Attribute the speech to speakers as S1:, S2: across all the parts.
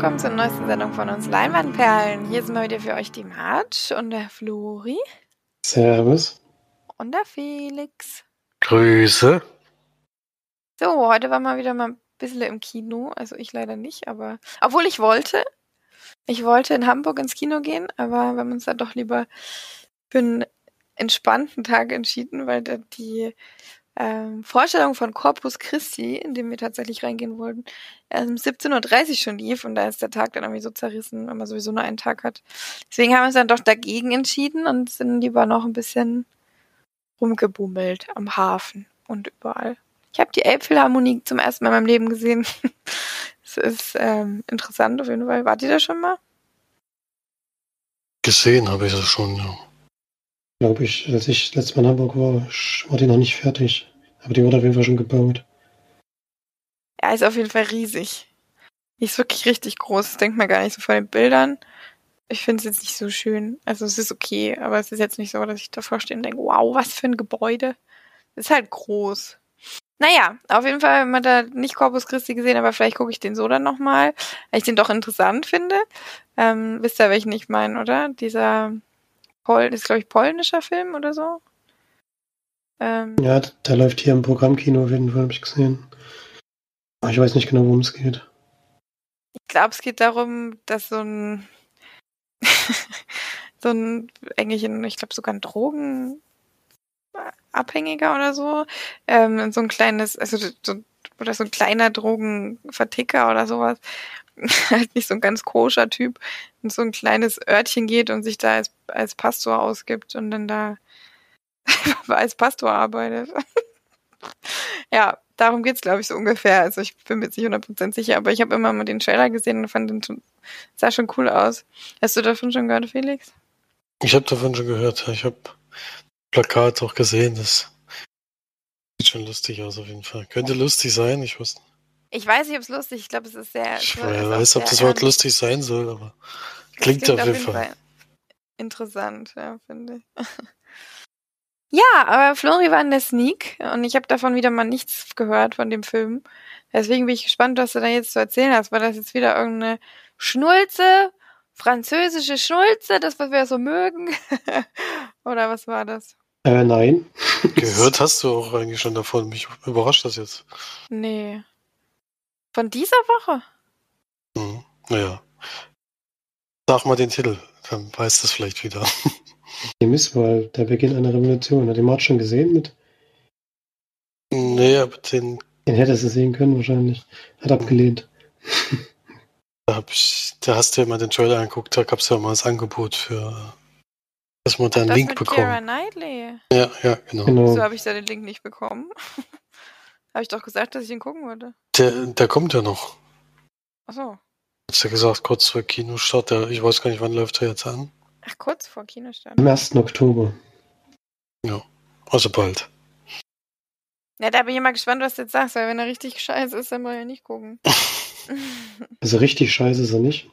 S1: willkommen zur neuesten Sendung von uns Leinwandperlen. Hier sind wir wieder für euch die March und der Flori.
S2: Servus.
S1: Und der Felix.
S3: Grüße.
S1: So, heute waren wir wieder mal ein bisschen im Kino. Also ich leider nicht, aber obwohl ich wollte. Ich wollte in Hamburg ins Kino gehen, aber wir haben uns dann doch lieber für einen entspannten Tag entschieden, weil da die ähm, Vorstellung von Corpus Christi, in dem wir tatsächlich reingehen wollten, um 17.30 Uhr schon lief und da ist der Tag dann irgendwie so zerrissen, wenn man sowieso nur einen Tag hat. Deswegen haben wir uns dann doch dagegen entschieden und sind lieber noch ein bisschen rumgebummelt am Hafen und überall. Ich habe die Elbphilharmonie zum ersten Mal in meinem Leben gesehen. Es ist ähm, interessant auf jeden Fall. Wart ihr da schon mal?
S3: Gesehen habe ich das schon, ja.
S2: Glaube ich, als ich letztes Mal in Hamburg war, war die noch nicht fertig. Aber die wurde auf jeden Fall schon gebaut.
S1: Ja, ist auf jeden Fall riesig. Die ist wirklich richtig groß. Das denkt man gar nicht so von den Bildern. Ich finde es jetzt nicht so schön. Also es ist okay, aber es ist jetzt nicht so, dass ich davor stehe und denke, wow, was für ein Gebäude. Es ist halt groß. Naja, auf jeden Fall haben wir da nicht Corpus Christi gesehen, aber vielleicht gucke ich den so dann nochmal, weil ich den doch interessant finde. Ähm, wisst ihr, welchen ich meine, oder? Dieser Pol ist, glaube ich, polnischer Film oder so.
S2: Ähm, ja, der läuft hier im Programmkino auf jeden Fall, habe ich gesehen. Aber ich weiß nicht genau, worum es geht.
S1: Ich glaube, es geht darum, dass so ein so ein eigentlich, ich glaube sogar ein Drogen Abhängiger oder so, ähm, so ein kleines, also so, oder so ein kleiner Drogenverticker oder sowas, halt nicht so ein ganz koscher Typ, in so ein kleines Örtchen geht und sich da als, als Pastor ausgibt und dann da als Pastor arbeitet. ja, darum geht's, glaube ich, so ungefähr. Also ich bin mir nicht 100% sicher, aber ich habe immer mal den Trailer gesehen und fand den sah schon cool aus. Hast du davon schon gehört, Felix?
S3: Ich habe davon schon gehört. Ich habe Plakat auch gesehen. Das sieht schon lustig aus auf jeden Fall. Könnte lustig sein, ich wusste.
S1: Ich weiß nicht, ob es lustig ist. Ich glaube, es ist sehr.
S3: Ich weiß, ob das Wort lustig sein soll, aber klingt, klingt auf jeden Fall. Fall.
S1: Interessant, ja, finde ich. ja, aber Flori war in der Sneak und ich habe davon wieder mal nichts gehört von dem Film. Deswegen bin ich gespannt, was du da jetzt zu erzählen hast. War das jetzt wieder irgendeine Schnulze, französische Schnulze, das, was wir so mögen? Oder was war das?
S2: Äh, nein.
S3: Gehört hast du auch eigentlich schon davon. Mich überrascht das jetzt.
S1: Nee. Von dieser Woche?
S3: Hm, naja. Sag mal den Titel, dann weiß das vielleicht wieder.
S2: Die Misswahl, der Beginn einer Revolution. Hat die Mord schon gesehen mit?
S3: Nee, aber den.
S2: Den hättest du sehen können wahrscheinlich. Hat abgelehnt.
S3: Da, hab ich, da hast du ja mal den Trailer angeguckt, da gab es ja mal das Angebot für dass man da einen Link bekommen.
S1: Knightley.
S3: Ja, ja, genau.
S1: genau. Wieso habe ich da den Link nicht bekommen? habe ich doch gesagt, dass ich ihn gucken würde.
S3: Der, der kommt ja noch.
S1: Achso.
S3: Hast du ja gesagt, kurz vor Kinostart. Der, ich weiß gar nicht, wann läuft er jetzt an.
S1: Ach, kurz vor Kinostart.
S2: Am 1. Oktober.
S3: Ja, also bald.
S1: Ja, da bin ich mal gespannt, was du jetzt sagst, weil wenn er richtig scheiße ist, dann wollen wir ja nicht gucken.
S2: also richtig scheiße ist er nicht.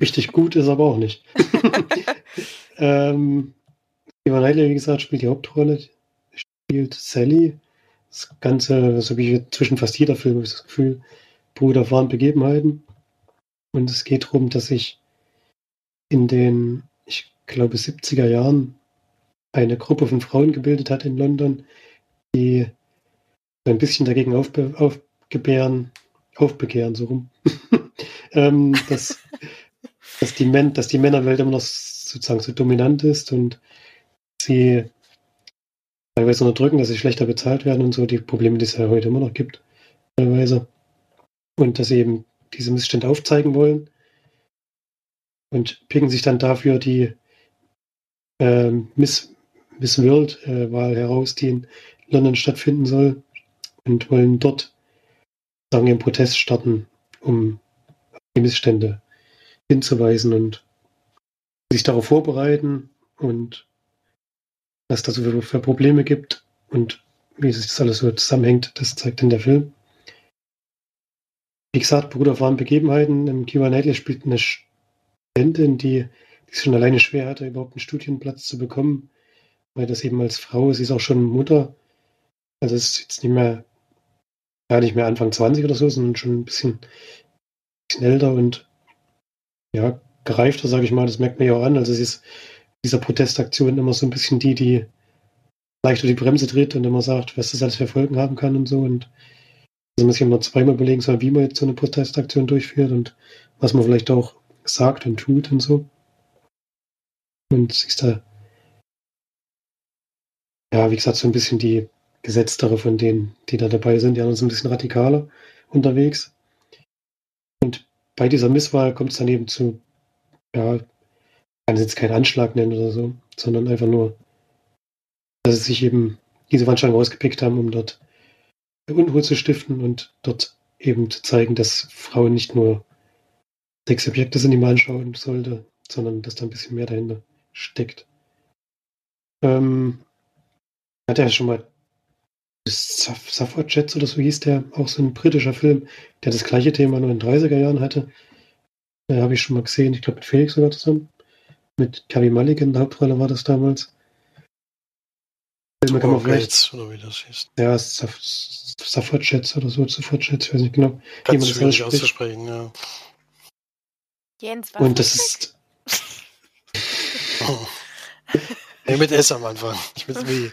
S2: Richtig gut ist er aber auch nicht. ähm, Ivan Heidler, wie gesagt, spielt die Hauptrolle. Spielt Sally. Das Ganze, das habe ich zwischen fast jeder Film, habe das Gefühl, Bruder waren Begebenheiten. Und es geht darum, dass sich in den, ich glaube, 70er Jahren eine Gruppe von Frauen gebildet hat in London, die ein bisschen dagegen aufbe aufgebären, aufbegehren, so rum. ähm, dass, dass, die dass die Männerwelt immer noch sozusagen so dominant ist und sie teilweise unterdrücken, dass sie schlechter bezahlt werden und so, die Probleme, die es ja heute immer noch gibt, teilweise. Und dass sie eben diese Missstände aufzeigen wollen und picken sich dann dafür die äh, Miss, Miss World-Wahl äh, heraus, die in London stattfinden soll und wollen dort sagen, ihren Protest starten, um die Missstände hinzuweisen und sich darauf vorbereiten und was da so für, für Probleme gibt und wie sich das alles so zusammenhängt, das zeigt dann der Film. Wie gesagt, Bruder waren Begebenheiten. Im Kiva Knightley spielt eine Studentin, die, die es schon alleine schwer hatte, überhaupt einen Studienplatz zu bekommen, weil das eben als Frau, sie ist auch schon Mutter, also ist jetzt nicht mehr, gar nicht mehr Anfang 20 oder so, sondern schon ein bisschen, bisschen älter und ja, gereifter, sage ich mal. Das merkt man ja auch an. Also es ist dieser Protestaktion immer so ein bisschen die, die leicht die Bremse tritt und immer sagt, was das alles für Folgen haben kann und so. Und also man sich immer zweimal überlegen soll, wie man jetzt so eine Protestaktion durchführt und was man vielleicht auch sagt und tut und so. Und ist da, ja, wie gesagt, so ein bisschen die gesetztere von denen, die da dabei sind. Die anderen sind ein bisschen radikaler unterwegs. Und bei dieser Misswahl kommt es dann eben zu, ja, kann es jetzt keinen Anschlag nennen oder so, sondern einfach nur, dass sie sich eben diese Veranstaltung rausgepickt haben, um dort Unruhe zu stiften und dort eben zu zeigen, dass Frauen nicht nur Sexobjekte sind, die man anschauen sollte, sondern dass da ein bisschen mehr dahinter steckt. Ähm, hat er schon mal Suffragettes oder so hieß der, auch so ein britischer Film, der das gleiche Thema nur in den 30er Jahren hatte. Äh, Habe ich schon mal gesehen, ich glaube mit Felix sogar zusammen. Mit Carrie Mulligan in der Hauptrolle war das damals. Filme kann man vielleicht. Oder wie das hieß. Ja, Suffragettes oder so, Suffragettes, ich weiß nicht genau.
S3: Ganz schwierig auszusprechen, ja.
S1: Jens,
S2: was Und das ist.
S3: oh. Nee, mit S am Anfang, nicht mit W.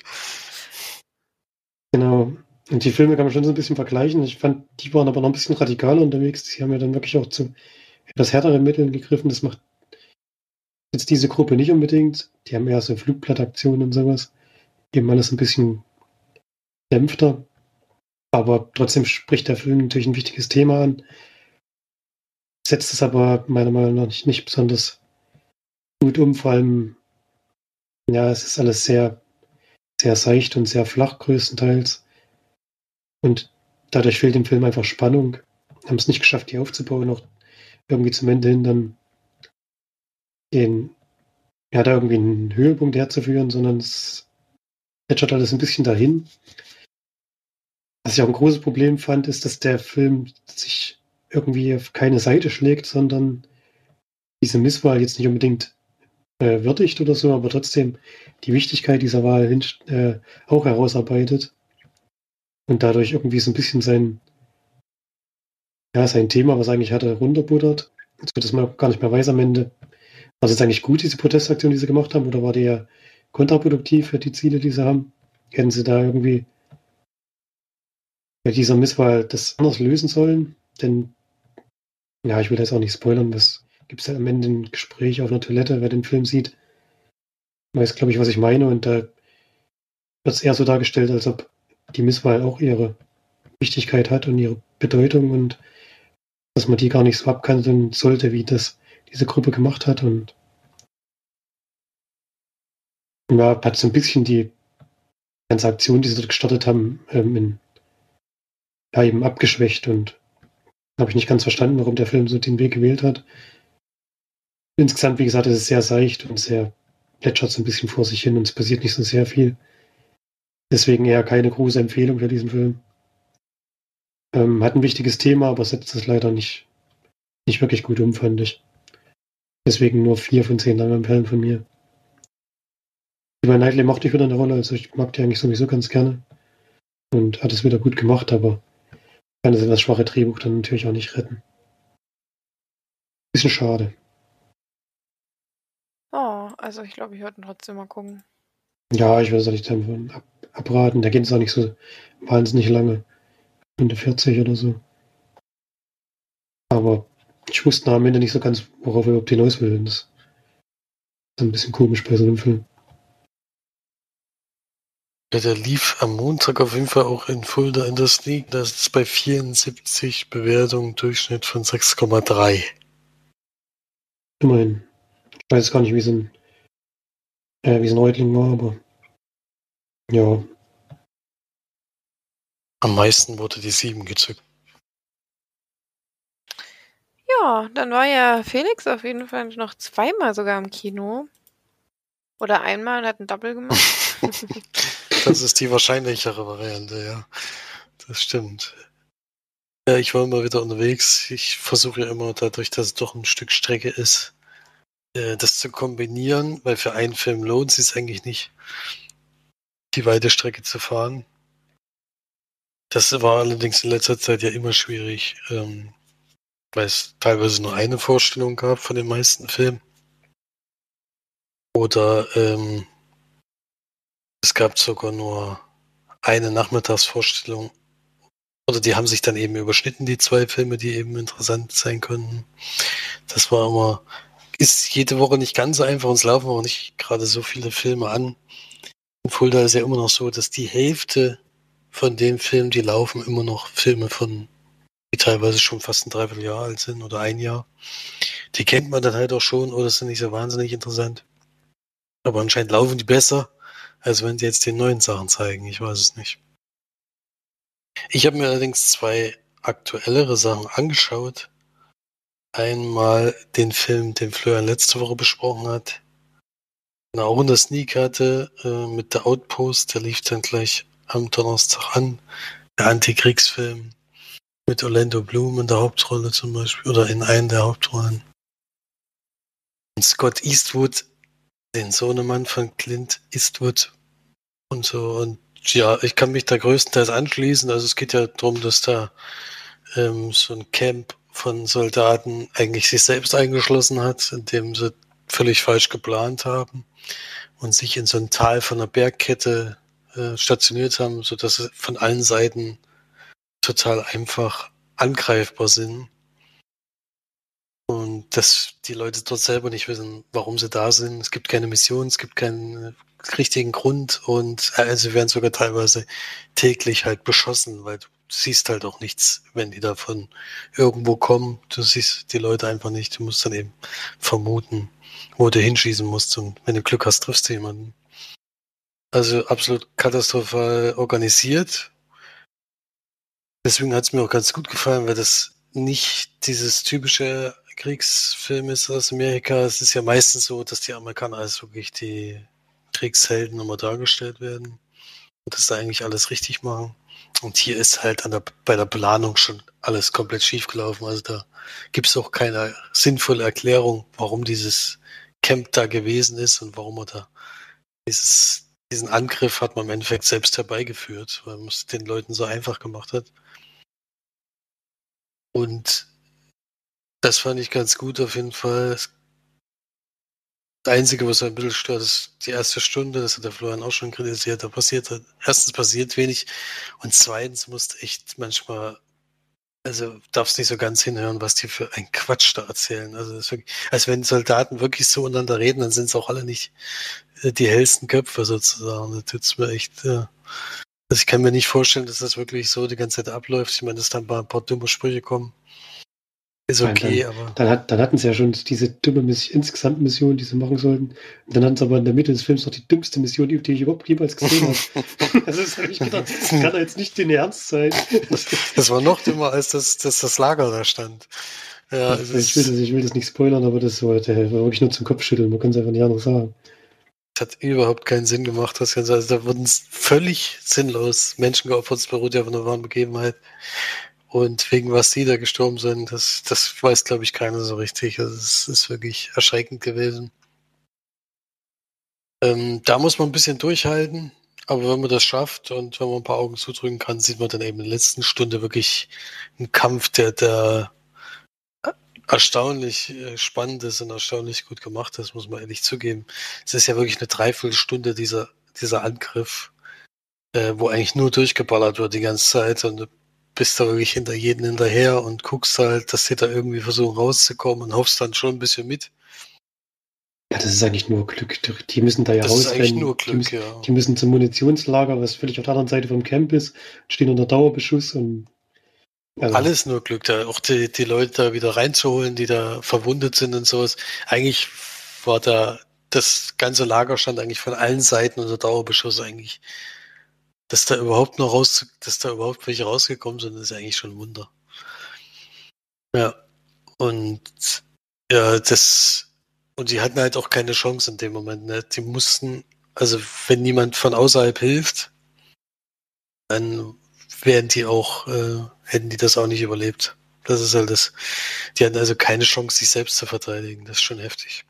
S2: Genau. Und die Filme kann man schon so ein bisschen vergleichen. Ich fand, die waren aber noch ein bisschen radikaler unterwegs. Die haben ja dann wirklich auch zu etwas härteren Mitteln gegriffen. Das macht jetzt diese Gruppe nicht unbedingt. Die haben eher so Flugblattaktionen und sowas. Eben alles ein bisschen dämpfter. Aber trotzdem spricht der Film natürlich ein wichtiges Thema an. Setzt es aber meiner Meinung nach nicht, nicht besonders gut um. Vor allem, ja, es ist alles sehr sehr seicht und sehr flach größtenteils. Und dadurch fehlt dem Film einfach Spannung. Haben es nicht geschafft, die aufzubauen, auch irgendwie zum Ende hin dann den, ja, da irgendwie einen Höhepunkt herzuführen, sondern es plätschert alles ein bisschen dahin. Was ich auch ein großes Problem fand, ist, dass der Film sich irgendwie auf keine Seite schlägt, sondern diese Misswahl jetzt nicht unbedingt äh, würdigt oder so, aber trotzdem die Wichtigkeit dieser Wahl hin, äh, auch herausarbeitet und dadurch irgendwie so ein bisschen sein, ja, sein Thema, was eigentlich hatte, runterbuttert, so dass man gar nicht mehr weiß am Ende, was ist eigentlich gut, diese Protestaktion, die sie gemacht haben, oder war die ja kontraproduktiv für die Ziele, die sie haben? Hätten sie da irgendwie bei dieser Misswahl das anders lösen sollen? Denn, ja, ich will jetzt auch nicht spoilern, was gibt es ja am Ende ein Gespräch auf einer Toilette, wer den Film sieht, weiß, glaube ich, was ich meine. Und da wird es eher so dargestellt, als ob die Misswahl auch ihre Wichtigkeit hat und ihre Bedeutung und dass man die gar nicht so abkanzeln sollte, wie das diese Gruppe gemacht hat. Und ja, hat so ein bisschen die ganze Aktion, die sie dort gestartet haben, ähm, in, ja, eben abgeschwächt und habe ich nicht ganz verstanden, warum der Film so den Weg gewählt hat. Insgesamt, wie gesagt, ist es sehr seicht und sehr plätschert so ein bisschen vor sich hin und es passiert nicht so sehr viel. Deswegen eher keine große Empfehlung für diesen Film. Ähm, hat ein wichtiges Thema, aber setzt es leider nicht, nicht wirklich gut um, fand ich. Deswegen nur vier von zehn Empfehlen von mir. Über Knightley mochte ich wieder eine Rolle, also ich mag die eigentlich sowieso ganz gerne. Und hat es wieder gut gemacht, aber kann das etwas schwache Drehbuch dann natürlich auch nicht retten. Bisschen schade.
S1: Oh, also ich glaube, ich werde trotzdem mal gucken.
S2: Ja, ich würde es auch nicht davon ab abraten. Der geht es auch nicht so wahnsinnig lange. Stunde 40 oder so. Aber ich wusste am Ende nicht so ganz, worauf er überhaupt hinaus will. Das ist ein bisschen komisch bei so einem Film.
S3: Ja, der lief am Montag auf jeden Fall auch in Fulda in der Sneak. Das ist bei 74 Bewertungen Durchschnitt von 6,3.
S2: Immerhin. Ich weiß gar nicht, wie es ein, äh, wie es ein Reutling war, aber ja.
S3: Am meisten wurde die 7 gezückt.
S1: Ja, dann war ja Felix auf jeden Fall noch zweimal sogar im Kino. Oder einmal und hat ein Double gemacht.
S3: das ist die wahrscheinlichere Variante, ja. Das stimmt. Ja, ich war immer wieder unterwegs. Ich versuche ja immer, dadurch, dass es doch ein Stück Strecke ist, äh, das zu kombinieren, weil für einen Film lohnt es sich eigentlich nicht, die weite Strecke zu fahren. Das war allerdings in letzter Zeit ja immer schwierig. Ähm, weil es teilweise nur eine Vorstellung gab von den meisten Filmen. Oder ähm, es gab sogar nur eine Nachmittagsvorstellung. Oder die haben sich dann eben überschnitten, die zwei Filme, die eben interessant sein könnten. Das war immer, ist jede Woche nicht ganz so einfach es laufen auch nicht gerade so viele Filme an. In Fulda ist ja immer noch so, dass die Hälfte von den Filmen, die laufen, immer noch Filme von, die teilweise schon fast ein Dreivierteljahr alt sind oder ein Jahr. Die kennt man dann halt auch schon oder sind nicht so wahnsinnig interessant. Aber anscheinend laufen die besser, als wenn sie jetzt die neuen Sachen zeigen. Ich weiß es nicht. Ich habe mir allerdings zwei aktuellere Sachen angeschaut. Einmal den Film, den Florian letzte Woche besprochen hat. Den auch in der Sneak hatte, äh, mit der Outpost. Der lief dann gleich am Donnerstag an. Der Antikriegsfilm mit Orlando Bloom in der Hauptrolle zum Beispiel oder in einer der Hauptrollen. Und Scott Eastwood, den Sohnemann von Clint Eastwood und so. Und ja, ich kann mich da größtenteils anschließen. Also es geht ja darum, dass da ähm, so ein Camp von Soldaten eigentlich sich selbst eingeschlossen hat, indem sie völlig falsch geplant haben und sich in so ein Tal von einer Bergkette äh, stationiert haben, sodass sie von allen Seiten total einfach angreifbar sind. Und dass die Leute dort selber nicht wissen, warum sie da sind. Es gibt keine Mission, es gibt keinen richtigen Grund und äh, sie werden sogar teilweise täglich halt beschossen, weil du siehst halt auch nichts, wenn die davon irgendwo kommen. Du siehst die Leute einfach nicht. Du musst dann eben vermuten, wo du hinschießen musst und wenn du Glück hast, triffst du jemanden. Also absolut katastrophal organisiert. Deswegen hat es mir auch ganz gut gefallen, weil das nicht dieses typische Kriegsfilm ist aus Amerika. Es ist ja meistens so, dass die Amerikaner als wirklich die Kriegshelden immer dargestellt werden und dass da eigentlich alles richtig machen. Und hier ist halt der, bei der Planung schon alles komplett schief gelaufen. Also da gibt es auch keine sinnvolle Erklärung, warum dieses Camp da gewesen ist und warum er da dieses, diesen Angriff hat man im Endeffekt selbst herbeigeführt, weil man es den Leuten so einfach gemacht hat. Und das fand ich ganz gut auf jeden Fall. Es das Einzige, was ein bisschen stört, ist die erste Stunde, das hat der Florian auch schon kritisiert, da passiert halt, erstens passiert wenig und zweitens musst echt manchmal, also darfst nicht so ganz hinhören, was die für ein Quatsch da erzählen. Also wirklich, als wenn Soldaten wirklich so untereinander reden, dann sind es auch alle nicht äh, die hellsten Köpfe sozusagen. Da tut's mir echt, äh, also ich kann mir nicht vorstellen, dass das wirklich so die ganze Zeit abläuft. Ich meine, dass da ein paar, ein paar dumme Sprüche kommen. Ist okay,
S2: dann,
S3: aber.
S2: Dann, hat, dann hatten sie ja schon diese dumme Mission, insgesamt Mission, die sie machen sollten. Und dann hatten sie aber in der Mitte des Films noch die dümmste Mission, die ich überhaupt jemals gesehen habe. also das habe ich gedacht, das kann doch jetzt nicht den Ernst sein.
S3: Das, das war noch dümmer, als das, dass das Lager da stand. Ja,
S2: ich, will, das, ich will das nicht spoilern, aber das war, der war wirklich nur zum Kopfschütteln. Man kann es einfach nicht anders sagen.
S3: Hat überhaupt keinen Sinn gemacht, das Ganze. Also da wurden völlig sinnlos Menschen geopfert, es beruht ja auf einer wahren Begebenheit. Und wegen was die da gestorben sind, das, das weiß, glaube ich, keiner so richtig. Also es ist wirklich erschreckend gewesen. Ähm, da muss man ein bisschen durchhalten, aber wenn man das schafft und wenn man ein paar Augen zudrücken kann, sieht man dann eben in der letzten Stunde wirklich einen Kampf, der, der erstaunlich äh, spannend ist und erstaunlich gut gemacht ist, muss man ehrlich zugeben. Es ist ja wirklich eine Dreiviertelstunde dieser, dieser Angriff, äh, wo eigentlich nur durchgeballert wird die ganze Zeit und bist da wirklich hinter jedem hinterher und guckst halt, dass sie da irgendwie versuchen rauszukommen und hoffst dann schon ein bisschen mit.
S2: Ja, das ist eigentlich nur Glück. Die müssen da ja
S3: das
S2: rausrennen.
S3: Ist eigentlich nur Glück,
S2: die, müssen,
S3: ja.
S2: die müssen zum Munitionslager, was völlig auf der anderen Seite vom Camp ist, stehen unter Dauerbeschuss und
S3: also. Alles nur Glück, da auch die, die Leute da wieder reinzuholen, die da verwundet sind und sowas. Eigentlich war da das ganze Lager stand eigentlich von allen Seiten unter Dauerbeschuss eigentlich dass da überhaupt noch raus, dass da überhaupt welche rausgekommen sind, ist eigentlich schon ein Wunder. Ja. Und ja, das, und die hatten halt auch keine Chance in dem Moment, ne? Die mussten, also wenn niemand von außerhalb hilft, dann wären die auch, äh, hätten die das auch nicht überlebt. Das ist halt das. Die hatten also keine Chance, sich selbst zu verteidigen. Das ist schon heftig.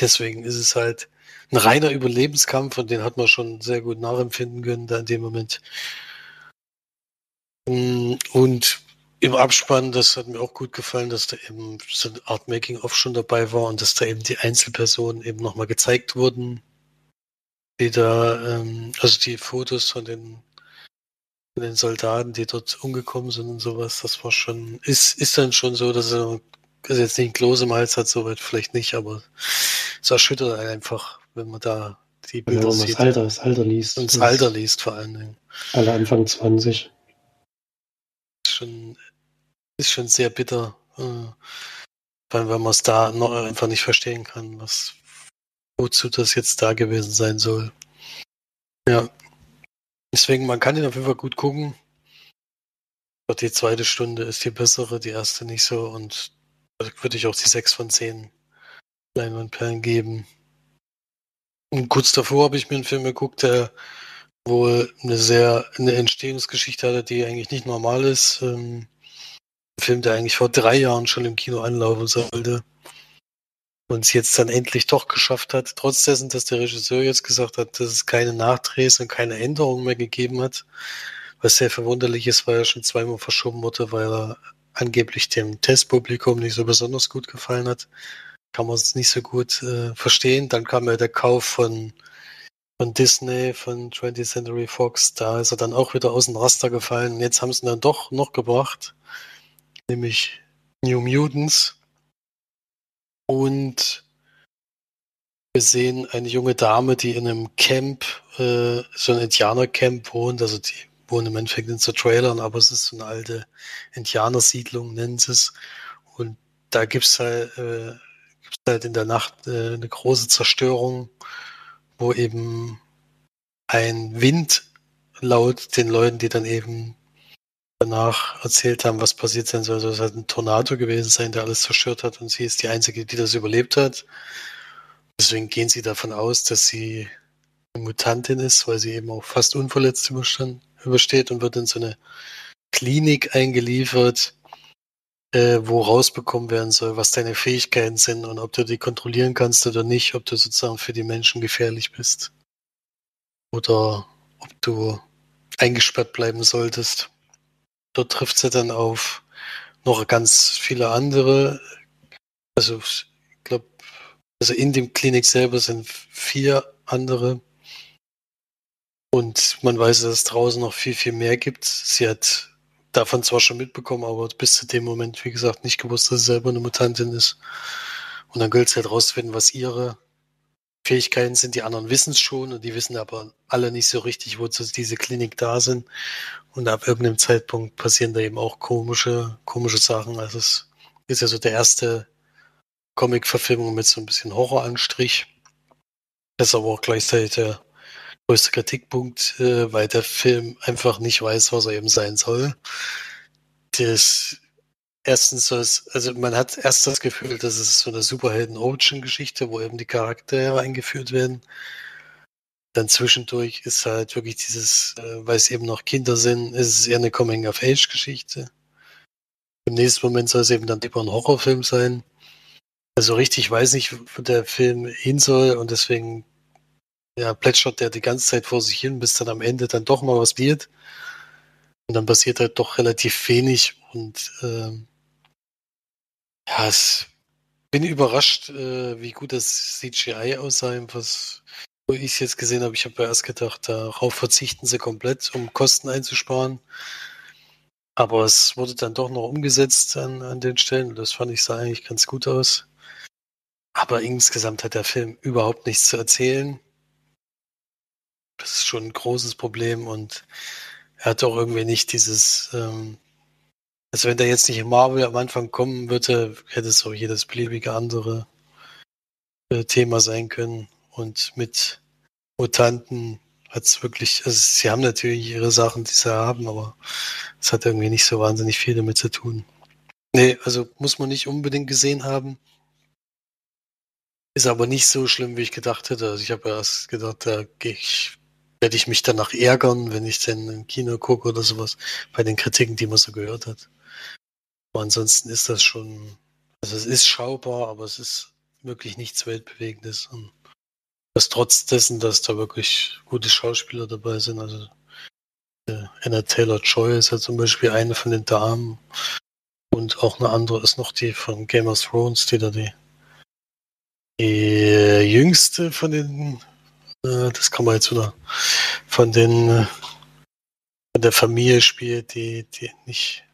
S3: Deswegen ist es halt, ein reiner Überlebenskampf und den hat man schon sehr gut nachempfinden können da in dem Moment. Mm, und im Abspann, das hat mir auch gut gefallen, dass da eben so eine Art Making-of schon dabei war und dass da eben die Einzelpersonen eben nochmal gezeigt wurden, die da, ähm, also die Fotos von den, von den Soldaten, die dort umgekommen sind und sowas, das war schon, ist, ist dann schon so, dass er also jetzt nicht ein Kloß im Hals hat, soweit vielleicht nicht, aber es erschüttert einfach, wenn man da die
S2: Bilder wenn man sieht. Das Alter, das Alter liest.
S3: Und das Alter liest vor allen Dingen.
S2: Alle Anfang 20.
S3: Schon, ist schon sehr bitter, äh, weil, weil man es da noch einfach nicht verstehen kann, was, wozu das jetzt da gewesen sein soll. Ja. Deswegen, man kann ihn auf jeden Fall gut gucken. Die zweite Stunde ist die bessere, die erste nicht so und da würde ich auch die 6 von 10 Leinwandperlen geben. Und kurz davor habe ich mir einen Film geguckt, der wohl eine sehr eine Entstehungsgeschichte hatte, die eigentlich nicht normal ist. Ähm, ein Film, der eigentlich vor drei Jahren schon im Kino anlaufen sollte und es jetzt dann endlich doch geschafft hat, trotz dessen, dass der Regisseur jetzt gesagt hat, dass es keine Nachdrehs und keine Änderungen mehr gegeben hat, was sehr verwunderlich ist, weil er schon zweimal verschoben wurde, weil er angeblich dem Testpublikum nicht so besonders gut gefallen hat. Kann man es nicht so gut äh, verstehen. Dann kam ja der Kauf von, von Disney, von 20th Century Fox. Da ist er dann auch wieder aus dem Raster gefallen. Und jetzt haben sie ihn dann doch noch gebracht, nämlich New Mutants und wir sehen eine junge Dame, die in einem Camp, äh, so ein Indianercamp wohnt. Also die wohnen im Endeffekt in so Trailern, aber es ist so eine alte Indianersiedlung, nennen sie es. Und da gibt's halt, äh, gibt's halt in der Nacht äh, eine große Zerstörung, wo eben ein Wind laut den Leuten, die dann eben danach erzählt haben, was passiert sein soll. Also es hat ein Tornado gewesen sein, der alles zerstört hat und sie ist die Einzige, die das überlebt hat. Deswegen gehen sie davon aus, dass sie eine Mutantin ist, weil sie eben auch fast unverletzt übersteht und wird in so eine Klinik eingeliefert, äh, wo rausbekommen werden soll, was deine Fähigkeiten sind und ob du die kontrollieren kannst oder nicht, ob du sozusagen für die Menschen gefährlich bist. Oder ob du eingesperrt bleiben solltest. Dort trifft sie dann auf noch ganz viele andere. Also ich glaube, also in dem Klinik selber sind vier andere. Und man weiß, dass es draußen noch viel, viel mehr gibt. Sie hat davon zwar schon mitbekommen, aber bis zu dem Moment, wie gesagt, nicht gewusst, dass sie selber eine Mutantin ist. Und dann gilt es halt rauszufinden, was ihre Fähigkeiten sind. Die anderen wissen es schon und die wissen aber alle nicht so richtig, wozu diese Klinik da sind. Und ab irgendeinem Zeitpunkt passieren da eben auch komische, komische Sachen. Also es ist ja so der erste Comic-Verfilmung mit so ein bisschen Horroranstrich. Das ist aber auch gleichzeitig der größte Kritikpunkt, äh, weil der Film einfach nicht weiß, was er eben sein soll. Das erstens so ist, also man hat erst das Gefühl, dass es so eine Superhelden-Origin-Geschichte, wo eben die Charaktere eingeführt werden. Dann zwischendurch ist halt wirklich dieses, äh, weil es eben noch Kinder sind, ist es eher eine Coming-of-Age-Geschichte. Im nächsten Moment soll es eben dann lieber ein Horrorfilm sein. Also richtig weiß nicht, wo der Film hin soll und deswegen ja, plätschert der die ganze Zeit vor sich hin, bis dann am Ende dann doch mal was wird. Und dann passiert halt doch relativ wenig und ähm, ja, es bin überrascht, äh, wie gut das CGI aussah, was ich es jetzt gesehen habe. Ich habe ja erst gedacht, darauf verzichten sie komplett, um Kosten einzusparen. Aber es wurde dann doch noch umgesetzt an, an den Stellen. Das fand ich sah eigentlich ganz gut aus. Aber insgesamt hat der Film überhaupt nichts zu erzählen. Das ist schon ein großes Problem und er hat auch irgendwie nicht dieses, ähm, also wenn der jetzt nicht Marvel am Anfang kommen würde, hätte es auch jedes beliebige andere äh, Thema sein können. Und mit Mutanten hat es wirklich, also sie haben natürlich ihre Sachen, die sie haben, aber es hat irgendwie nicht so wahnsinnig viel damit zu tun. Nee, also muss man nicht unbedingt gesehen haben. Ist aber nicht so schlimm, wie ich gedacht hätte. Also ich habe erst gedacht, da ich, werde ich mich danach ärgern, wenn ich denn im Kino gucke oder sowas, bei den Kritiken, die man so gehört hat. Aber ansonsten ist das schon, also es ist schaubar, aber es ist wirklich nichts Weltbewegendes. Und das trotz dessen, dass da wirklich gute Schauspieler dabei sind. Also äh, Anna Taylor-Joy ist ja zum Beispiel eine von den Damen. Und auch eine andere ist noch die von Game of Thrones, die da die, die jüngste von den, äh, das kann man jetzt wieder, von den, äh, von der Familie spielt, die, die nicht,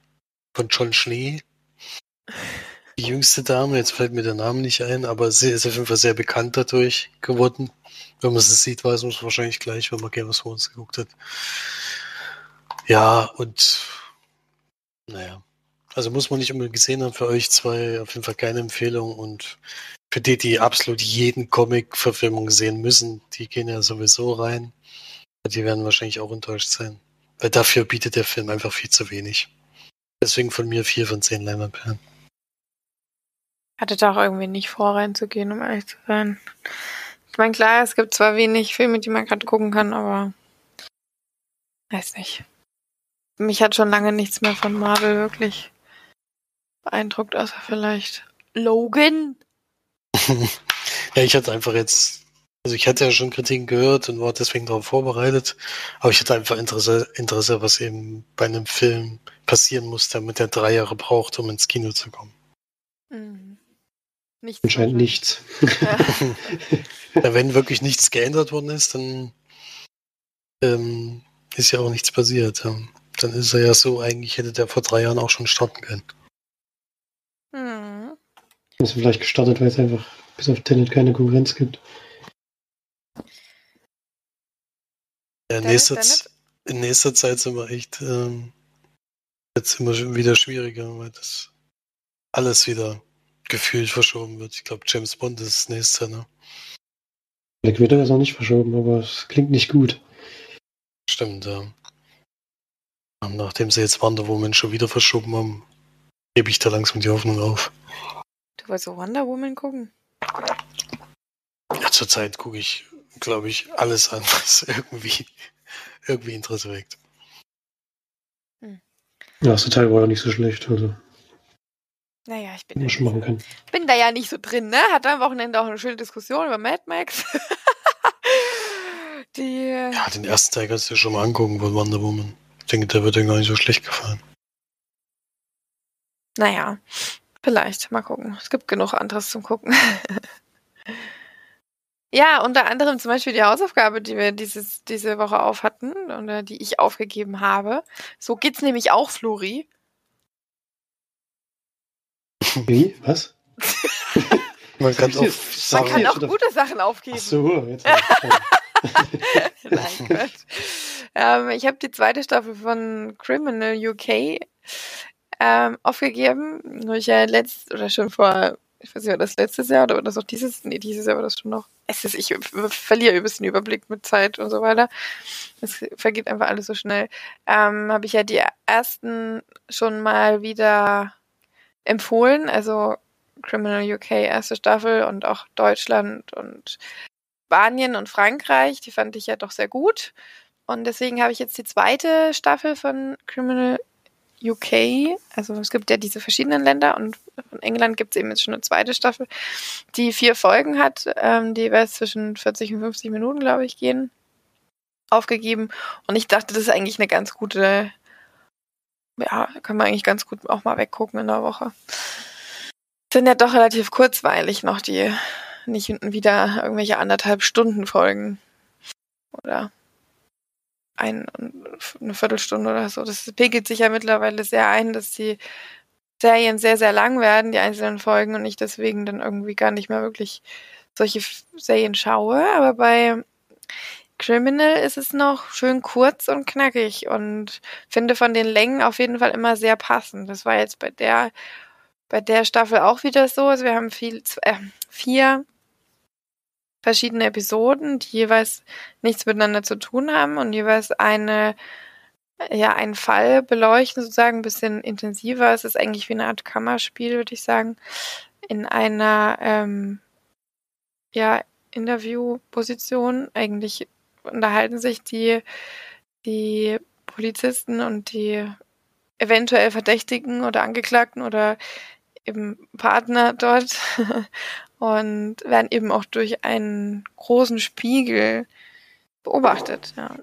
S3: von John Schnee. Die jüngste Dame, jetzt fällt mir der Name nicht ein, aber sie ist auf jeden Fall sehr bekannt dadurch geworden. Wenn man sie sieht, weiß man es wahrscheinlich gleich, wenn man Game of Thrones geguckt hat. Ja, und naja. Also muss man nicht unbedingt gesehen haben. Für euch zwei auf jeden Fall keine Empfehlung. Und für die, die absolut jeden Comic-Verfilmung sehen müssen, die gehen ja sowieso rein. Die werden wahrscheinlich auch enttäuscht sein. Weil dafür bietet der Film einfach viel zu wenig. Deswegen von mir vier von zehn Leinwandperlen.
S1: Hatte da auch irgendwie nicht vor, reinzugehen, um ehrlich zu sein. Ich meine, klar, es gibt zwar wenig Filme, die man gerade gucken kann, aber weiß nicht. Mich hat schon lange nichts mehr von Marvel wirklich beeindruckt, außer vielleicht Logan.
S3: ja, ich hatte einfach jetzt, also ich hatte ja schon Kritiken gehört und war deswegen darauf vorbereitet, aber ich hatte einfach Interesse, Interesse, was eben bei einem Film passieren muss, damit er drei Jahre braucht, um ins Kino zu kommen.
S1: Mhm. Nichts
S2: Anscheinend nichts.
S1: Ja.
S3: Ja, wenn wirklich nichts geändert worden ist, dann ähm, ist ja auch nichts passiert. Ja. Dann ist er ja so, eigentlich hätte der vor drei Jahren auch schon starten können.
S1: Mhm.
S2: Ist vielleicht gestartet, weil es einfach bis auf Tenet keine Konkurrenz gibt.
S3: Ja, in,
S1: Tenet,
S3: nächster? Z- in nächster Zeit sind wir echt ähm, jetzt immer schon wieder schwieriger, weil das alles wieder gefühlt verschoben wird. Ich glaube, James Bond ist das nächste, ne?
S2: Black Widow ist noch nicht verschoben, aber es klingt nicht gut.
S3: Stimmt, ja. Und nachdem sie jetzt Wonder Woman schon wieder verschoben haben, gebe ich da langsam die Hoffnung auf.
S1: Du wolltest so Wonder Woman gucken?
S3: Ja, zurzeit gucke ich, glaube ich, alles an, was irgendwie, irgendwie Interesse weckt.
S2: Ja, das Teil war ja nicht so schlecht, also
S1: Naja, ich bin,
S2: schon machen können.
S1: bin da ja nicht so drin, ne? Hatte am Wochenende auch eine schöne Diskussion über Mad Max. Die.
S3: Ja, den ersten Teil kannst du dir schon mal angucken von Wonder Woman. Ich denke, der wird dir gar nicht so schlecht gefallen.
S1: Naja, vielleicht. Mal gucken. Es gibt genug anderes zum Gucken. ja, unter anderem zum Beispiel die Hausaufgabe, die wir dieses, diese Woche auf hatten, oder die ich aufgegeben habe. So geht's nämlich auch, Flori.
S2: Wie? Was?
S3: Man kann auch
S2: Man
S1: kann auch gute Sachen aufgeben.
S2: Ach so, jetzt.
S1: Nein, Quatsch. ähm, ich habe die zweite Staffel von Criminal UK ähm, aufgegeben, wo ich ja letzt oder schon vor, ich weiß nicht, war das letztes Jahr oder war das auch dieses? Nee, dieses Jahr war das schon noch. Es ist, ich verliere ein bisschen Überblick mit Zeit und so weiter. Es vergeht einfach alles so schnell. Ähm, habe ich ja die ersten schon mal wieder empfohlen, also Criminal UK erste Staffel und auch Deutschland und Spanien und Frankreich, die fand ich ja doch sehr gut. Und deswegen habe ich jetzt die zweite Staffel von Criminal UK. Also es gibt ja diese verschiedenen Länder und von England gibt es eben jetzt schon eine zweite Staffel, die vier Folgen hat, ähm, die jeweils zwischen 40 und 50 Minuten, glaube ich, gehen. Aufgegeben. Und ich dachte, das ist eigentlich eine ganz gute, ja, kann man eigentlich ganz gut auch mal weggucken in der Woche. Sind ja doch relativ kurzweilig noch die nicht wieder irgendwelche anderthalb Stunden Folgen. Oder ein, eine Viertelstunde oder so. Das pegelt sich ja mittlerweile sehr ein, dass die Serien sehr, sehr lang werden, die einzelnen Folgen, und ich deswegen dann irgendwie gar nicht mehr wirklich solche Serien schaue. Aber bei Criminal ist es noch schön kurz und knackig und finde von den Längen auf jeden Fall immer sehr passend. Das war jetzt bei der, bei der Staffel auch wieder so. Also wir haben viel, äh, vier verschiedene Episoden, die jeweils nichts miteinander zu tun haben und jeweils eine, ja, einen Fall beleuchten, sozusagen ein bisschen intensiver. Es ist eigentlich wie eine Art Kammerspiel, würde ich sagen, in einer, ähm, ja, Interviewposition. Eigentlich unterhalten sich die, die Polizisten und die eventuell Verdächtigen oder Angeklagten oder eben Partner dort und werden eben auch durch einen großen Spiegel beobachtet. Ja.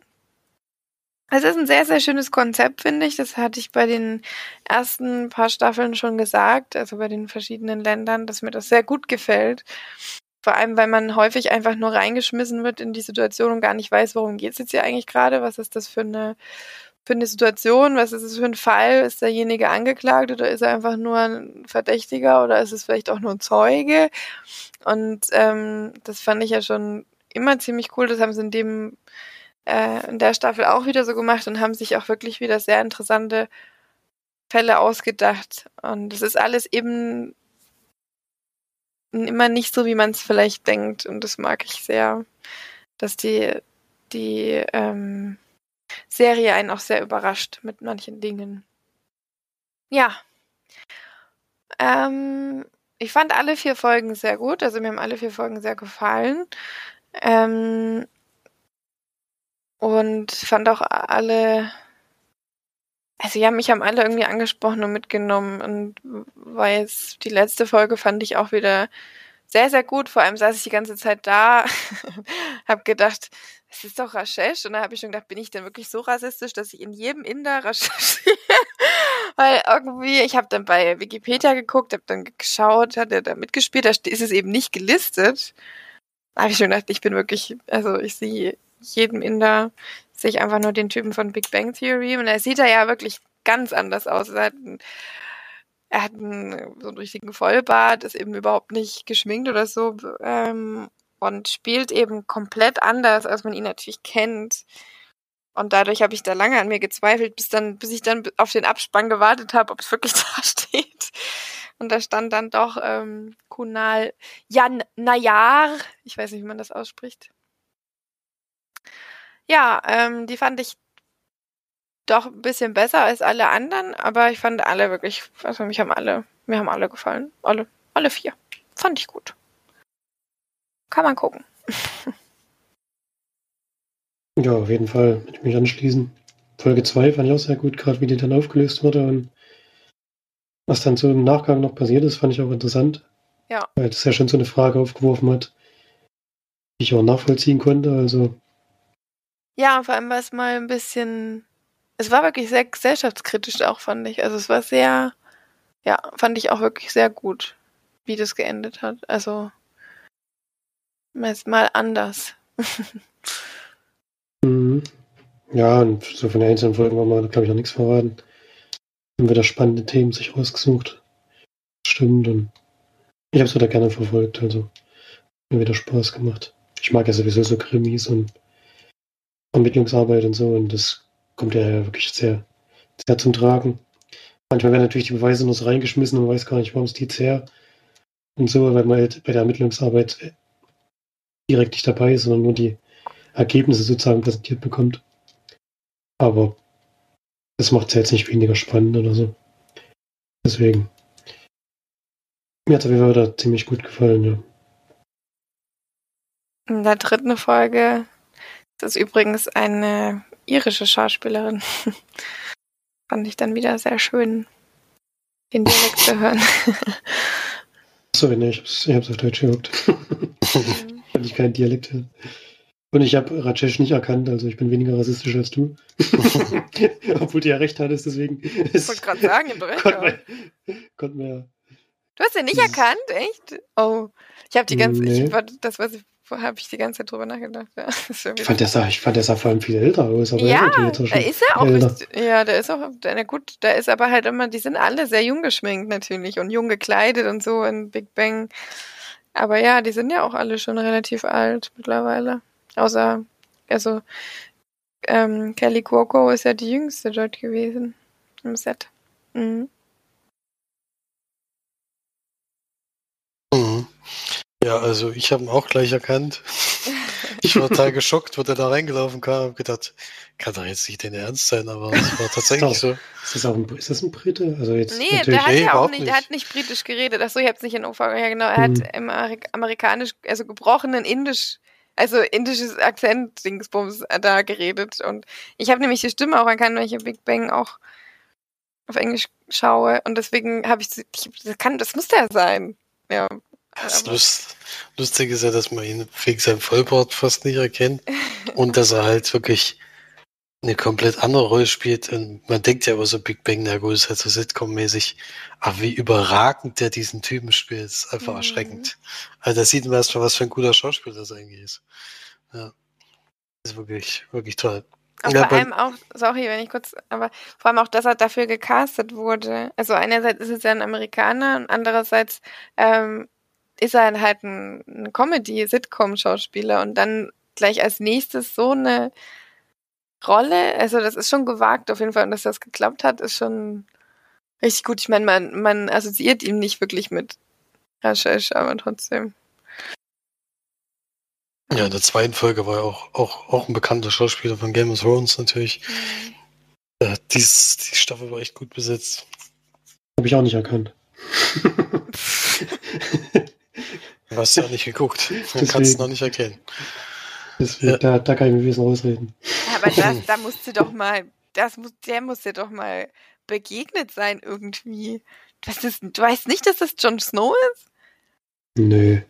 S1: Also es ist ein sehr, sehr schönes Konzept, finde ich. Das hatte ich bei den ersten paar Staffeln schon gesagt, also bei den verschiedenen Ländern, dass mir das sehr gut gefällt. Vor allem, weil man häufig einfach nur reingeschmissen wird in die Situation und gar nicht weiß, worum geht es jetzt hier eigentlich gerade, was ist das für eine für eine Situation, was ist es für ein Fall? Ist derjenige angeklagt oder ist er einfach nur ein Verdächtiger oder ist es vielleicht auch nur ein Zeuge? Und ähm, das fand ich ja schon immer ziemlich cool. Das haben sie in dem äh, in der Staffel auch wieder so gemacht und haben sich auch wirklich wieder sehr interessante Fälle ausgedacht. Und es ist alles eben immer nicht so, wie man es vielleicht denkt. Und das mag ich sehr, dass die die ähm, Serie einen auch sehr überrascht mit manchen Dingen. Ja. Ähm, ich fand alle vier Folgen sehr gut, also mir haben alle vier Folgen sehr gefallen. Ähm, und fand auch alle, also ja, mich haben alle irgendwie angesprochen und mitgenommen und war jetzt die letzte Folge fand ich auch wieder sehr, sehr gut. Vor allem saß ich die ganze Zeit da, habe gedacht, es ist doch Rashesh. Und dann habe ich schon gedacht, bin ich denn wirklich so rassistisch, dass ich in jedem Inder Rashesh Weil irgendwie, ich habe dann bei Wikipedia geguckt, habe dann geschaut, hat er da mitgespielt, da ist es eben nicht gelistet. Da habe ich schon gedacht, ich bin wirklich, also ich sehe jedem Inder, sehe ich einfach nur den Typen von Big Bang Theory und er sieht da ja wirklich ganz anders aus. Er hat einen, er hat einen, so einen richtigen Vollbart, ist eben überhaupt nicht geschminkt oder so. Ähm, und spielt eben komplett anders, als man ihn natürlich kennt. Und dadurch habe ich da lange an mir gezweifelt, bis dann, bis ich dann auf den Abspann gewartet habe, ob es wirklich da steht. Und da stand dann doch ähm, Kunal Jan Nayar. Ich weiß nicht, wie man das ausspricht. Ja, ähm, die fand ich doch ein bisschen besser als alle anderen, aber ich fand alle wirklich, also mich haben alle, mir haben alle gefallen. Alle, alle vier. Fand ich gut. Kann man gucken.
S2: ja, auf jeden Fall. Würde ich mich anschließen. Folge 2 fand ich auch sehr gut, gerade wie die dann aufgelöst wurde und was dann so im Nachgang noch passiert ist, fand ich auch interessant.
S1: Ja.
S2: Weil das ja schon so eine Frage aufgeworfen hat, die ich auch nachvollziehen konnte. Also.
S1: Ja, vor allem war es mal ein bisschen. Es war wirklich sehr gesellschaftskritisch auch, fand ich. Also es war sehr, ja, fand ich auch wirklich sehr gut, wie das geendet hat. Also mal anders.
S2: mhm. Ja, und so von den einzelnen Folgen haben wir, glaube ich, noch nichts verraten. Haben wieder spannende Themen sich ausgesucht. Stimmt, und ich habe es wieder gerne verfolgt, also mir wieder Spaß gemacht. Ich mag ja sowieso so Krimis und Ermittlungsarbeit und so, und das kommt ja wirklich sehr, sehr zum Tragen. Manchmal werden natürlich die Beweise nur so reingeschmissen und man weiß gar nicht, warum es die jetzt her und so, weil man halt bei der Ermittlungsarbeit direkt nicht dabei ist, sondern nur die Ergebnisse sozusagen präsentiert bekommt. Aber das macht es ja jetzt nicht weniger spannend oder so. Deswegen. Mir hat es auf jeden Fall wieder ziemlich gut gefallen, ja.
S1: In der dritten Folge ist es übrigens eine irische Schauspielerin. Fand ich dann wieder sehr schön, den Dialekt zu hören.
S2: Achso, nee, ich hab's, ich hab's auf Deutsch geguckt. Ich keinen Dialekt. Und ich habe Rajesh nicht erkannt, also ich bin weniger rassistisch als du. Obwohl du ja recht hattest, deswegen.
S1: Ich wollte gerade sagen, im Recht.
S2: Konnten wir,
S1: Du hast ihn nicht erkannt, echt? Oh, ich habe die ganze, nee. ich, das was ich habe ich die ganze Zeit drüber nachgedacht. Ja,
S2: ich, fand, der sah, ich fand, der sah vor allem viel älter aus.
S1: Aber ja, da ist er auch. Richtig, ja, der ist auch, na gut, da ist aber halt immer, die sind alle sehr jung geschminkt natürlich und jung gekleidet und so in Big Bang. Aber ja, die sind ja auch alle schon relativ alt mittlerweile. Außer, also, ähm, Kelly Cuoco ist ja die jüngste dort gewesen im Set. Mhm.
S3: Mhm. Ja, also ich habe ihn auch gleich erkannt. Ich war total geschockt, wo der da reingelaufen kam. Hab gedacht, kann doch jetzt nicht dein Ernst sein, aber es war tatsächlich so.
S2: Ist das, auch ein, ist das ein Brite? Also jetzt
S1: nee, der hat ja auch nicht, der hat nicht britisch geredet. Achso, ich hab's nicht in Umfang. Ja, genau. Er hm. hat im amerikanisch, also gebrochenen Indisch, also indisches Akzent-Dingsbums da geredet. Und ich habe nämlich die Stimme auch erkannt, weil ich Big Bang auch auf Englisch schaue. Und deswegen habe ich, ich, das kann, das muss der sein. Ja.
S3: Das Lust, Lustige ist ja, dass man ihn wegen seinem Vollbart fast nicht erkennt und dass er halt wirklich eine komplett andere Rolle spielt. Und man denkt ja über so Big Bang, na gut, ist halt so Sitcom-mäßig. Aber wie überragend der diesen Typen spielt, ist einfach
S1: Mhm.
S3: erschreckend. Also da sieht man erstmal, was für ein guter Schauspieler das eigentlich ist. Ja. Ist wirklich, wirklich toll.
S1: Und
S3: Ja,
S1: vor allem auch, sorry, wenn ich kurz, aber vor allem auch, dass er dafür gecastet wurde. Also einerseits ist es ja ein Amerikaner und andererseits ähm, ist er halt ein, ein Comedy-Sitcom-Schauspieler und dann gleich als nächstes so eine Rolle. Also das ist schon gewagt auf jeden Fall und dass das geklappt hat, ist schon richtig gut. Ich meine, man, man assoziiert ihn nicht wirklich mit Rashesh, aber trotzdem.
S3: Ja, in der zweiten Folge war er auch, auch, auch ein bekannter Schauspieler von Game of Thrones natürlich. Äh, dies, die Staffel war echt gut besetzt.
S2: Habe ich auch nicht erkannt.
S3: Du hast ja nicht geguckt. Man
S2: Deswegen.
S3: kann es noch nicht erkennen.
S2: Deswegen,
S3: Ja.
S2: da, da kann ich mir ein bisschen ausreden.
S1: Ja, aber das, da musst du doch mal, das muss, der muss dir doch mal begegnet sein irgendwie. Das ist, du weißt nicht, dass das Jon Snow ist?
S2: Nö.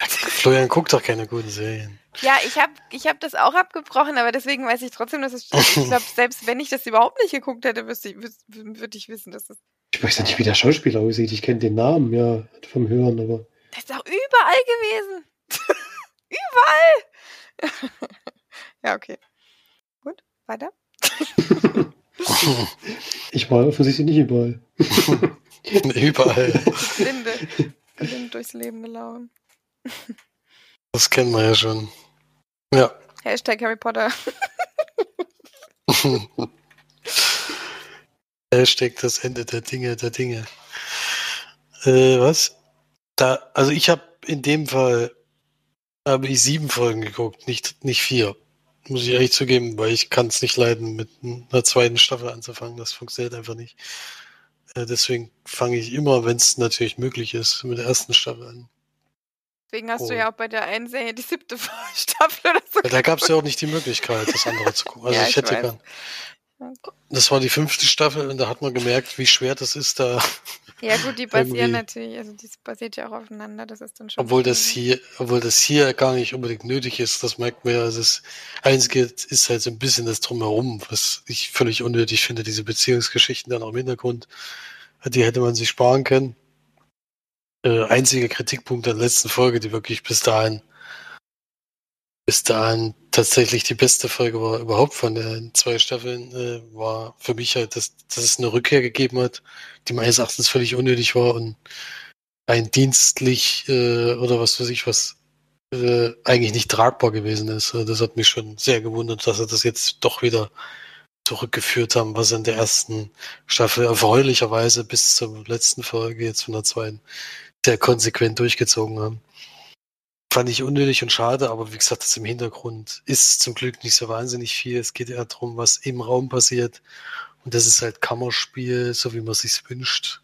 S3: Florian guckt doch keine guten Serien.
S1: Ja, ich habe ich hab das auch abgebrochen, aber deswegen weiß ich trotzdem, dass es. Ich glaube, selbst wenn ich das überhaupt nicht geguckt hätte, wüsste würde ich wissen, dass das.
S2: Ich weiß ja nicht, wie der Schauspieler aussieht. Ich kenne den Namen ja vom Hören, aber
S1: Das ist doch überall gewesen. überall. ja, okay. Gut, weiter.
S2: ich war offensichtlich nicht überall.
S3: Überall.
S1: Blinde. Blind durchs Leben gelaufen.
S3: Das kennen wir ja schon. Ja.
S1: Hashtag Harry Potter.
S3: Hashtag das Ende der Dinge der Dinge. Äh, was? Da, also ich habe in dem Fall habe ich sieben Folgen geguckt, nicht, nicht vier. Muss ich ehrlich zugeben, weil ich kann es nicht leiden, mit einer zweiten Staffel anzufangen. Das funktioniert einfach nicht. Äh, deswegen fange ich immer, wenn es natürlich möglich ist, mit der ersten Staffel an.
S1: Deswegen hast
S3: Oh.
S1: du ja auch bei der einen Serie die siebte Staffel oder so.
S3: Weil da gab es ja auch nicht die Möglichkeit, das andere zu gucken. Also
S1: Ja,
S3: ich
S1: ich
S3: hätte
S1: weiß.
S3: gern. Das war die fünfte Staffel und da hat man gemerkt, wie schwer das ist, da
S1: Ja, gut, die basieren natürlich, also die basiert ja auch aufeinander, das ist dann schon.
S3: Obwohl das hier, obwohl das hier gar nicht unbedingt nötig ist, das merkt man ja. Also Das Einzige ist halt so ein bisschen das Drumherum, was ich völlig unnötig finde, diese Beziehungsgeschichten dann auch im Hintergrund. Die hätte man sich sparen können. Äh, einziger Kritikpunkt der letzten Folge, die wirklich bis dahin, bis dahin tatsächlich die beste Folge war überhaupt von den zwei Staffeln, äh, war für mich halt, dass, dass es eine Rückkehr gegeben hat, die meines Erachtens völlig unnötig war und ein dienstlich äh, oder was weiß ich was äh, eigentlich nicht tragbar gewesen ist. Äh, Das hat mich schon sehr gewundert, dass sie das jetzt doch wieder zurückgeführt haben, was in der ersten Staffel erfreulicherweise bis zur letzten Folge jetzt von der zweiten sehr konsequent durchgezogen haben. Fand ich unnötig und schade, aber wie gesagt, das im Hintergrund ist zum Glück nicht so wahnsinnig viel. Es geht eher darum, was im Raum passiert. Und das ist halt Kammerspiel, so wie man sich wünscht.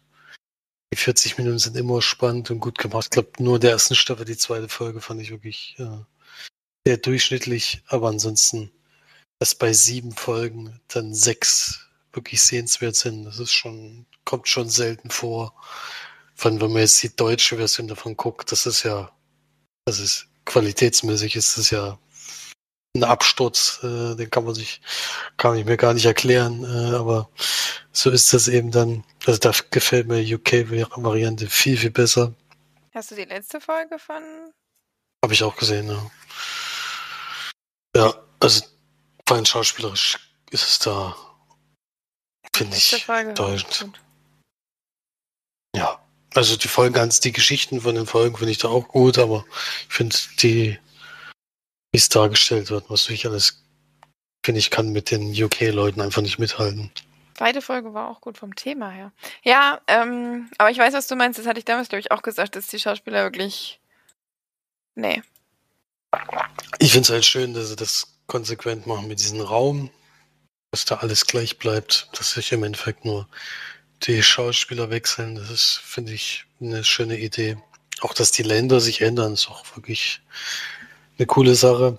S3: Die 40 Minuten sind immer spannend und gut gemacht. Ich glaube, nur der ersten Staffel, die zweite Folge, fand ich wirklich äh, sehr durchschnittlich. Aber ansonsten, dass bei sieben Folgen dann sechs wirklich sehenswert sind, das ist schon, kommt schon selten vor. Von wenn man jetzt die deutsche Version davon guckt, das ist ja, das ist qualitätsmäßig ist das ja ein Absturz, äh, den kann man sich, kann ich mir gar nicht erklären, äh, aber so ist das eben dann. Also da gefällt mir UK-Variante viel, viel besser.
S1: Hast du die letzte Folge von?
S3: Habe ich auch gesehen, ja. Ja, also rein schauspielerisch ist es da, finde ich, enttäuschend. Ja, also die Folgen ganz, die Geschichten von den Folgen finde ich da auch gut, aber ich finde die, wie es dargestellt wird, was ich alles, finde ich, kann mit den UK-Leuten einfach nicht mithalten.
S1: Zweite Folge war auch gut vom Thema her. Ja, ähm, aber ich weiß, was du meinst. Das hatte ich damals, glaube ich, auch gesagt, dass die Schauspieler wirklich. Nee.
S3: Ich finde es halt schön, dass sie das konsequent machen mit diesem Raum, dass da alles gleich bleibt, dass sich im Endeffekt nur die Schauspieler wechseln. Das ist, finde ich, eine schöne Idee. Auch, dass die Länder sich ändern, ist auch wirklich eine coole Sache.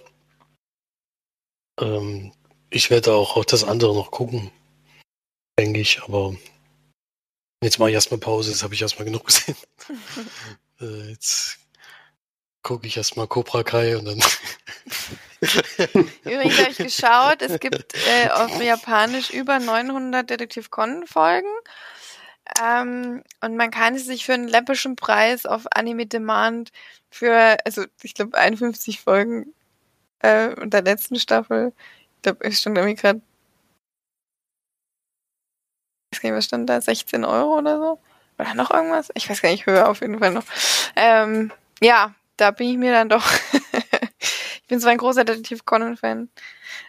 S3: Ähm, ich werde auch, auch das andere noch gucken, denke ich, aber jetzt mache ich erstmal Pause, jetzt habe ich erstmal genug gesehen. äh, jetzt gucke ich erstmal Cobra Kai und dann
S1: Übrigens habe ich geschaut, es gibt äh, auf Japanisch über 900 Detektiv Conan-Folgen. Ähm, und man kann es sich für einen läppischen Preis auf Anime Demand für, also ich glaube 51 Folgen äh, und der letzten Staffel, ich glaube, ich stand irgendwie gerade, ich weiß gar nicht, was stand da, 16 Euro oder so? Oder noch irgendwas? Ich weiß gar nicht, höher auf jeden Fall noch. Ähm, ja, da bin ich mir dann doch. Ich bin zwar ein großer Detektiv Conan-Fan,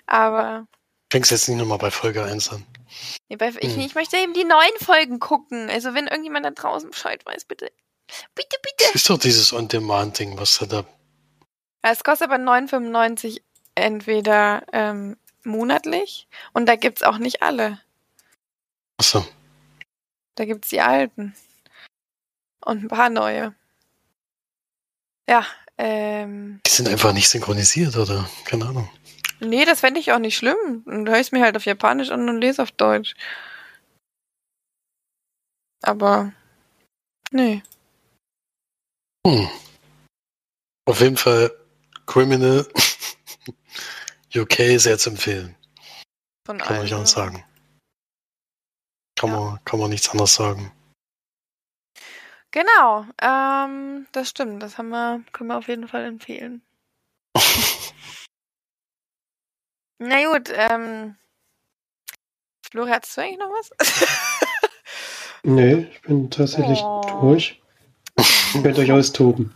S1: aber.
S3: Fängst jetzt nicht nochmal bei Folge 1 an.
S1: Nee, bei, ich, hm. ich möchte eben die neuen Folgen gucken. Also wenn irgendjemand da draußen Bescheid weiß, bitte. Bitte, bitte.
S3: Das ist doch dieses On-Demand-Ding, was da da.
S1: Ja, es kostet aber 9,95 entweder ähm, monatlich und da gibt's auch nicht alle.
S3: Achso.
S1: Da gibt's die alten. Und ein paar neue. Ja, ähm.
S3: Die sind einfach nicht synchronisiert, oder? Keine Ahnung.
S1: Nee, das fände ich auch nicht schlimm. Und höre ich mir halt auf Japanisch an und lese auf Deutsch. Aber. Nee.
S3: Hm. Auf jeden Fall Criminal UK sehr zu empfehlen. Von kann man nicht anders sagen. Kann, ja. man, kann man nichts anderes sagen.
S1: Genau, ähm, das stimmt. Das haben wir, können wir auf jeden Fall empfehlen. Na gut, ähm. Flori, hast du eigentlich noch was?
S2: nee, ich bin tatsächlich oh. durch. Ich werde euch austoben.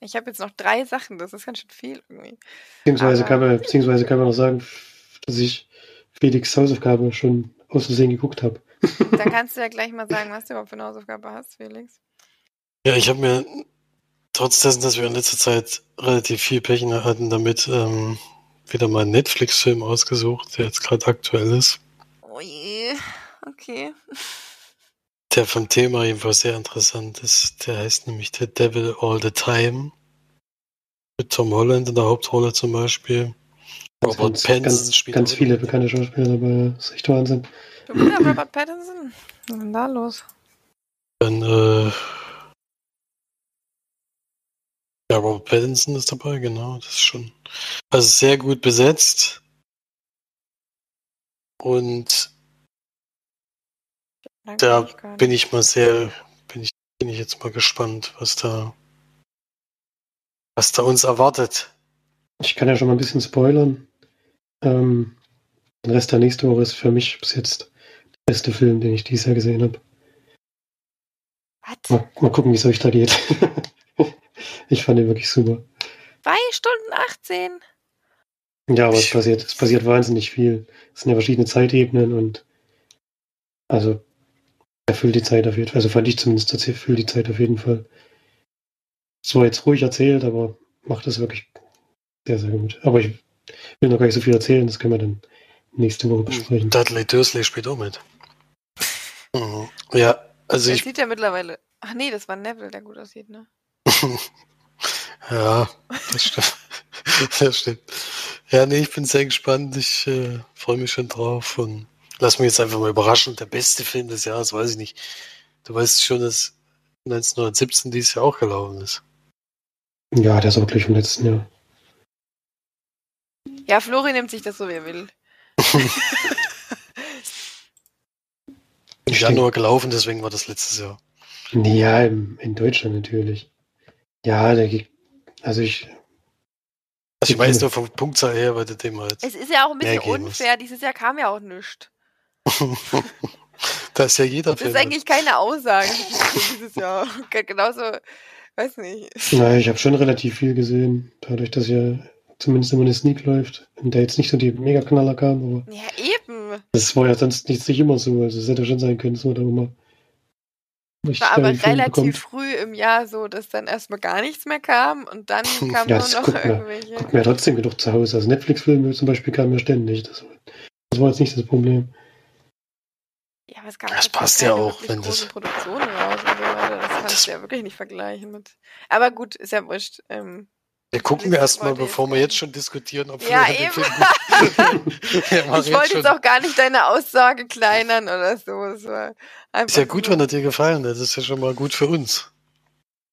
S1: Ich habe jetzt noch drei Sachen, das ist ganz schön viel irgendwie.
S2: Beziehungsweise, kann man, beziehungsweise kann man auch sagen, dass ich Felix Hausaufgabe schon aus Versehen geguckt habe.
S1: Dann kannst du ja gleich mal sagen, was du überhaupt für eine Hausaufgabe hast, Felix.
S3: Ja, ich habe mir, trotz dessen, dass wir in letzter Zeit relativ viel Pech hatten, damit ähm, wieder mal einen Netflix-Film ausgesucht, der jetzt gerade aktuell ist.
S1: Oh je, okay.
S3: Der vom Thema jedenfalls sehr interessant ist. Der heißt nämlich The Devil All the Time. Mit Tom Holland in der Hauptrolle zum Beispiel.
S2: Robert ganz, Pattinson ganz, spielt ganz viele bekannte Schauspieler dabei. Das ist echt Wahnsinn.
S1: Ja Robert Pattinson. Was ist denn da los?
S3: Dann, äh, ja, Robert Pattinson ist dabei, genau. Das ist schon, also sehr gut besetzt. Und da bin ich mal sehr, bin ich, bin ich jetzt mal gespannt, was da, was da uns erwartet.
S2: Ich kann ja schon mal ein bisschen spoilern. Ähm, den Rest der nächsten Woche ist für mich bis jetzt der beste Film, den ich dieses Jahr gesehen habe. Mal, mal, gucken, wie es euch da geht. ich fand ihn wirklich super.
S1: Zwei Stunden 18.
S2: Ja, aber es passiert, es passiert wahnsinnig viel. Es sind ja verschiedene Zeitebenen und also er füllt die Zeit auf jeden Fall. Also fand ich zumindest, er füllt die Zeit auf jeden Fall. Es war jetzt ruhig erzählt, aber macht das wirklich sehr, sehr gut. Aber ich will noch gar nicht so viel erzählen, das können wir dann nächste Woche besprechen.
S3: Dudley Dursley spielt auch mit. Mhm. Ja, also
S1: der
S3: ich.
S1: sieht ja mittlerweile. Ach nee, das war Neville, der gut aussieht, ne?
S3: ja, das stimmt. das stimmt. Ja, nee, ich bin sehr gespannt. Ich äh, freue mich schon drauf und lass mich jetzt einfach mal überraschen. Der beste Film des Jahres, weiß ich nicht. Du weißt schon, dass 1917 dieses Jahr auch gelaufen ist.
S2: Ja, der ist auch gleich vom letzten Jahr.
S1: Ja, Flori nimmt sich das so, wie er will.
S3: Im Januar gelaufen, deswegen war das letztes Jahr.
S2: Ja, in, in Deutschland natürlich. Ja, der, also ich.
S3: Also ich weiß nur vom Punktzahl her, weil der Thema
S1: halt. Es ist ja auch ein bisschen unfair. Muss. Dieses Jahr kam ja auch nichts.
S3: da ist ja jeder
S1: Das ist eigentlich keine Aussage dieses Jahr. Genauso, weiß nicht.
S2: Nein, ich habe schon relativ viel gesehen, dadurch, dass ja zumindest immer eine Sneak läuft, in der jetzt nicht so die Mega-Knaller kam, aber.
S1: Ja, eben.
S2: Das war ja sonst nicht, nicht immer so. Also es hätte schon sein können, dass man da immer.
S1: War aber relativ bekommt. früh im Jahr so, dass dann erstmal gar nichts mehr kam und dann kam ja, nur noch guckt irgendwelche.
S2: Guckt mir ja trotzdem genug zu Hause. Also Netflix-Filme zum Beispiel kamen ja ständig. Das, das, war jetzt nicht das Problem.
S1: Ja, aber es gab
S3: das passt ja auch, wenn das.
S1: Produktionen raus und so weiter. Das kannst du ja wirklich nicht vergleichen mit. Aber gut, ist ja wurscht. Ähm,
S3: wir gucken erstmal, bevor wir jetzt schon diskutieren, ob
S1: ja, wir eben. ja, ich wollte jetzt auch gar nicht deine Aussage kleinern oder so.
S3: ist ja gut, wenn er dir gefallen hat. Das ist ja schon mal gut für uns.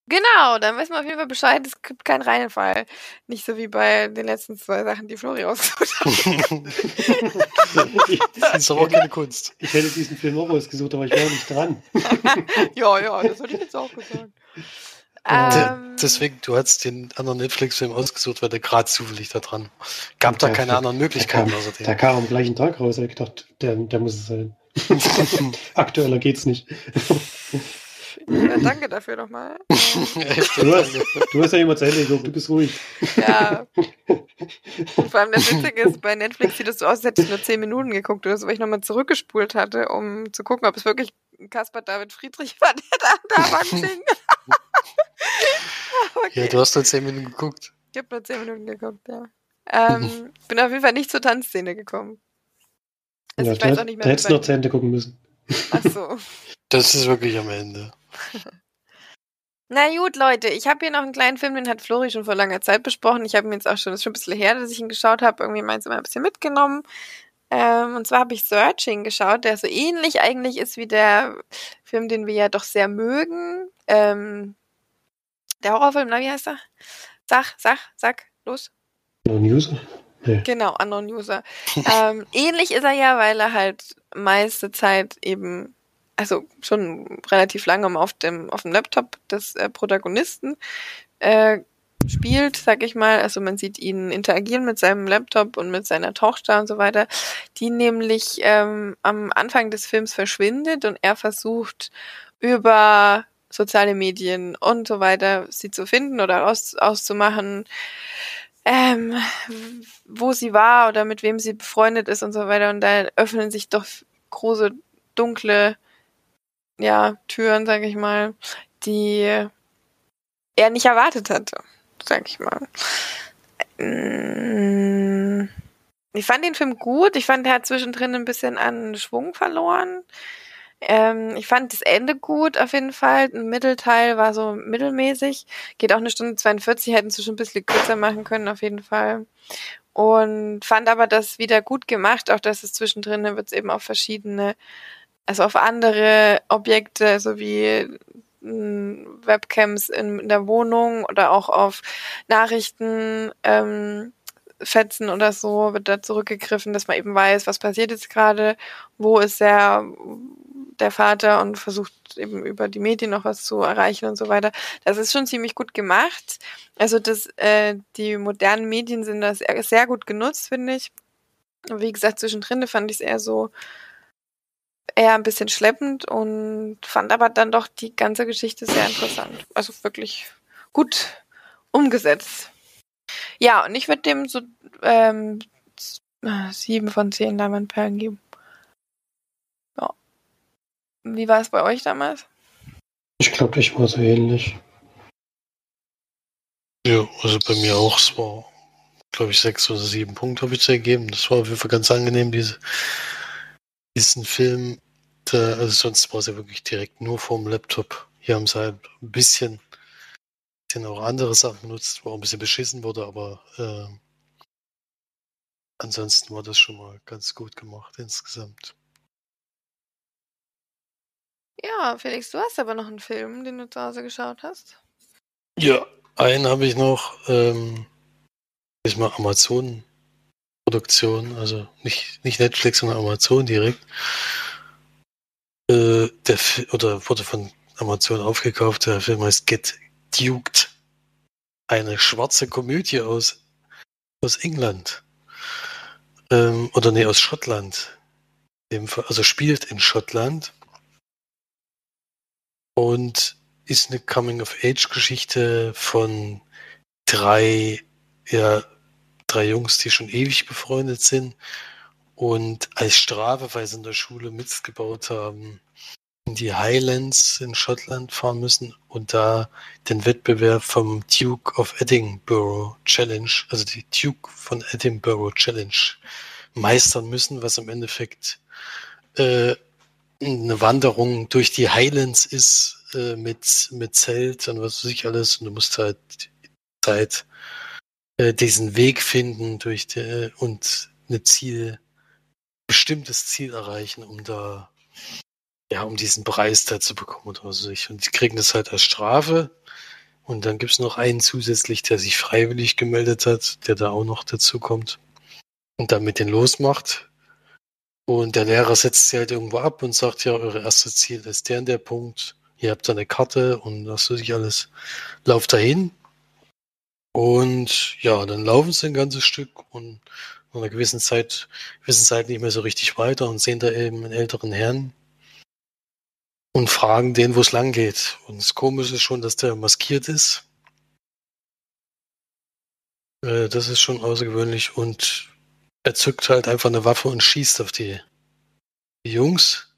S1: Genau, dann wissen wir auf jeden Fall Bescheid, es gibt keinen Reinfall. Nicht so wie bei den letzten zwei Sachen, die Flori ausgesucht hat.
S3: das ist aber auch keine Kunst.
S2: Ich hätte diesen Film auch ausgesucht, aber ich war nicht dran.
S1: ja, ja, das hätte ich jetzt auch gesagt. Ähm,
S3: Deswegen, du hast den anderen Netflix-Film ausgesucht, weil der gerade zufällig da dran. Gab da
S2: Der-
S3: keine anderen
S2: Der
S3: Möglichkeiten
S2: kam,
S3: außerdem.
S2: der kam am gleichen Tag raus. Ich gedacht, der, der muss es sein. Aktueller geht's nicht.
S1: Ja, danke dafür nochmal. Ähm,
S2: Du hast, du hast ja immer zu Ende geguckt, du bist ruhig.
S1: Ja. Und vor allem das Witzige ist, bei Netflix sieht es so aus, als hätte ich nur 10 Minuten geguckt oder so, weil ich nochmal zurückgespult hatte, um zu gucken, ob es wirklich Caspar David Friedrich war, der da, da war okay.
S3: Ja, du hast nur 10 Minuten geguckt.
S1: Ich habe nur 10 Minuten geguckt, ja. Ähm, bin auf jeden Fall nicht zur Tanzszene gekommen. Also
S2: Ja,
S1: ich
S2: da,
S1: weiß auch nicht
S2: da
S1: mehr,
S2: hättest
S1: wie
S2: du noch zu Ende gucken müssen.
S1: Ach so.
S3: Das ist wirklich am Ende.
S1: Na gut, Leute, ich habe hier noch einen kleinen Film, den hat Flori schon vor langer Zeit besprochen. Ich habe ihn jetzt auch schon, das ist schon ein bisschen her, dass ich ihn geschaut habe. Irgendwie meins immer ein bisschen mitgenommen. Ähm, und zwar habe ich Searching geschaut, der so ähnlich eigentlich ist wie der Film, den wir ja doch sehr mögen. Ähm, der Horrorfilm, na, wie heißt er? Sag, sag, sag, los.
S2: No News? Nee.
S1: Genau, Unknown User. ähm, ähnlich ist er ja, weil er halt meiste Zeit eben, also schon relativ lange auf dem, auf dem Laptop des äh, Protagonisten äh, spielt, sag ich mal. Also man sieht ihn interagieren mit seinem Laptop und mit seiner Tochter und so weiter, die nämlich ähm, am Anfang des Films verschwindet und er versucht über soziale Medien und so weiter sie zu finden oder aus, auszumachen, ähm, wo sie war oder mit wem sie befreundet ist und so weiter. Und da öffnen sich doch große, dunkle, ja, Türen, sag ich mal, die er nicht erwartet hatte, sag ich mal. Mm, Ich fand den Film gut. Ich fand, er hat zwischendrin ein bisschen an Schwung verloren. Ähm, ich fand das Ende gut auf jeden Fall. Ein Mittelteil war so mittelmäßig. Geht auch eine Stunde 42, hätten sie schon ein bisschen kürzer machen können auf jeden Fall. Und fand aber das wieder gut gemacht, auch dass es zwischendrin wird es eben auf verschiedene, also auf andere Objekte, so wie mh, Webcams in, der Wohnung oder auch auf Nachrichten, ähm, Fetzen oder so wird da zurückgegriffen, dass man eben weiß, was passiert jetzt gerade, wo ist der, der Vater und versucht eben über die Medien noch was zu erreichen und so weiter. Das ist schon ziemlich gut gemacht. Also das, äh, die modernen Medien sind da sehr, gut genutzt, finde ich. Wie gesagt, zwischendrin fand ich es eher so eher ein bisschen schleppend und fand aber dann doch die ganze Geschichte sehr interessant. Also wirklich gut umgesetzt. Ja, und ich würde dem so ähm, äh, sieben von zehn Diamantperlen geben. Ja. Wie war es bei euch damals?
S2: Ich glaube, ich war so ähnlich.
S3: Ja, also bei mir auch. Es war, glaube ich, sechs oder sieben Punkte habe ich zu gegeben. Das war auf jeden Fall ganz angenehm, diese, diesen Film. Da, also sonst war es ja wirklich direkt nur vorm Laptop. Hier haben sie halt ein bisschen, bisschen auch andere Sachen benutzt, wo auch ein bisschen beschissen wurde, aber äh, ansonsten war das schon mal ganz gut gemacht insgesamt.
S1: Ja, Felix, du hast aber noch einen Film, den du zu Hause geschaut hast.
S3: Ja, einen habe ich noch, ähm, ist mal Amazon-Produktion, also nicht, nicht Netflix, sondern Amazon direkt. Äh, der oder wurde von Amazon aufgekauft. Der Film heißt Get Duked. Eine schwarze Komödie aus, aus England. Ähm, oder nee, aus Schottland. Also spielt in Schottland. Und ist eine Coming-of-Age-Geschichte von drei, ja, drei Jungs, die schon ewig befreundet sind und als Strafe, weil sie in der Schule Mist gebaut haben, in die Highlands in Schottland fahren müssen und da den Wettbewerb vom Duke of Edinburgh Challenge, also die Duke von Edinburgh Challenge meistern müssen, was im Endeffekt äh, eine Wanderung durch die Highlands ist äh, mit, mit Zelt und was weiß ich alles. Und du musst halt Zeit äh, diesen Weg finden durch die, und eine Ziel, bestimmtes Ziel erreichen, um da ja, um diesen Preis da zu bekommen oder so. Und die kriegen das halt als Strafe. Und dann gibt's noch einen zusätzlich, der sich freiwillig gemeldet hat, der da auch noch dazu kommt und dann mit denen losmacht. Und der Lehrer setzt sie halt irgendwo ab und sagt, ja, eure erste Ziel ist der und der Punkt. Ihr habt da eine Karte und das weiß ich alles. Lauft dahin. Und ja, dann laufen sie ein ganzes Stück und nach einer gewissen Zeit wissen sie halt nicht mehr so richtig weiter und sehen da eben einen älteren Herrn und fragen den, wo es lang geht. Und das Komische ist schon, dass der maskiert ist. Äh, das ist schon außergewöhnlich und er zückt halt einfach eine Waffe und schießt auf die, die Jungs.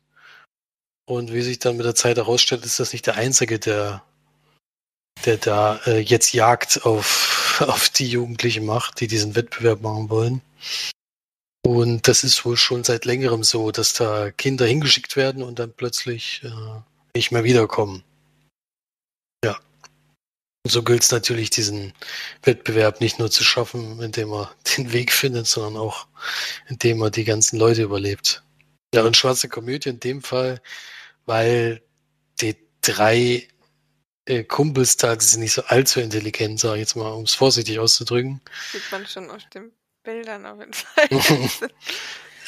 S3: Und wie sich dann mit der Zeit herausstellt, ist das nicht der Einzige, der, der da äh, jetzt Jagd auf, auf die Jugendlichen macht, die diesen Wettbewerb machen wollen. Und das ist wohl schon seit längerem so, dass da Kinder hingeschickt werden und dann plötzlich äh, nicht mehr wiederkommen. Ja. Und so gilt es natürlich, diesen Wettbewerb nicht nur zu schaffen, indem er den Weg findet, sondern auch, indem er die ganzen Leute überlebt. Ja, und schwarze Komödie in dem Fall, weil die drei äh, Kumpels da, die sind nicht so allzu intelligent, sage ich jetzt mal, um es vorsichtig auszudrücken.
S1: Sieht man schon auf den Bildern auf jeden Fall.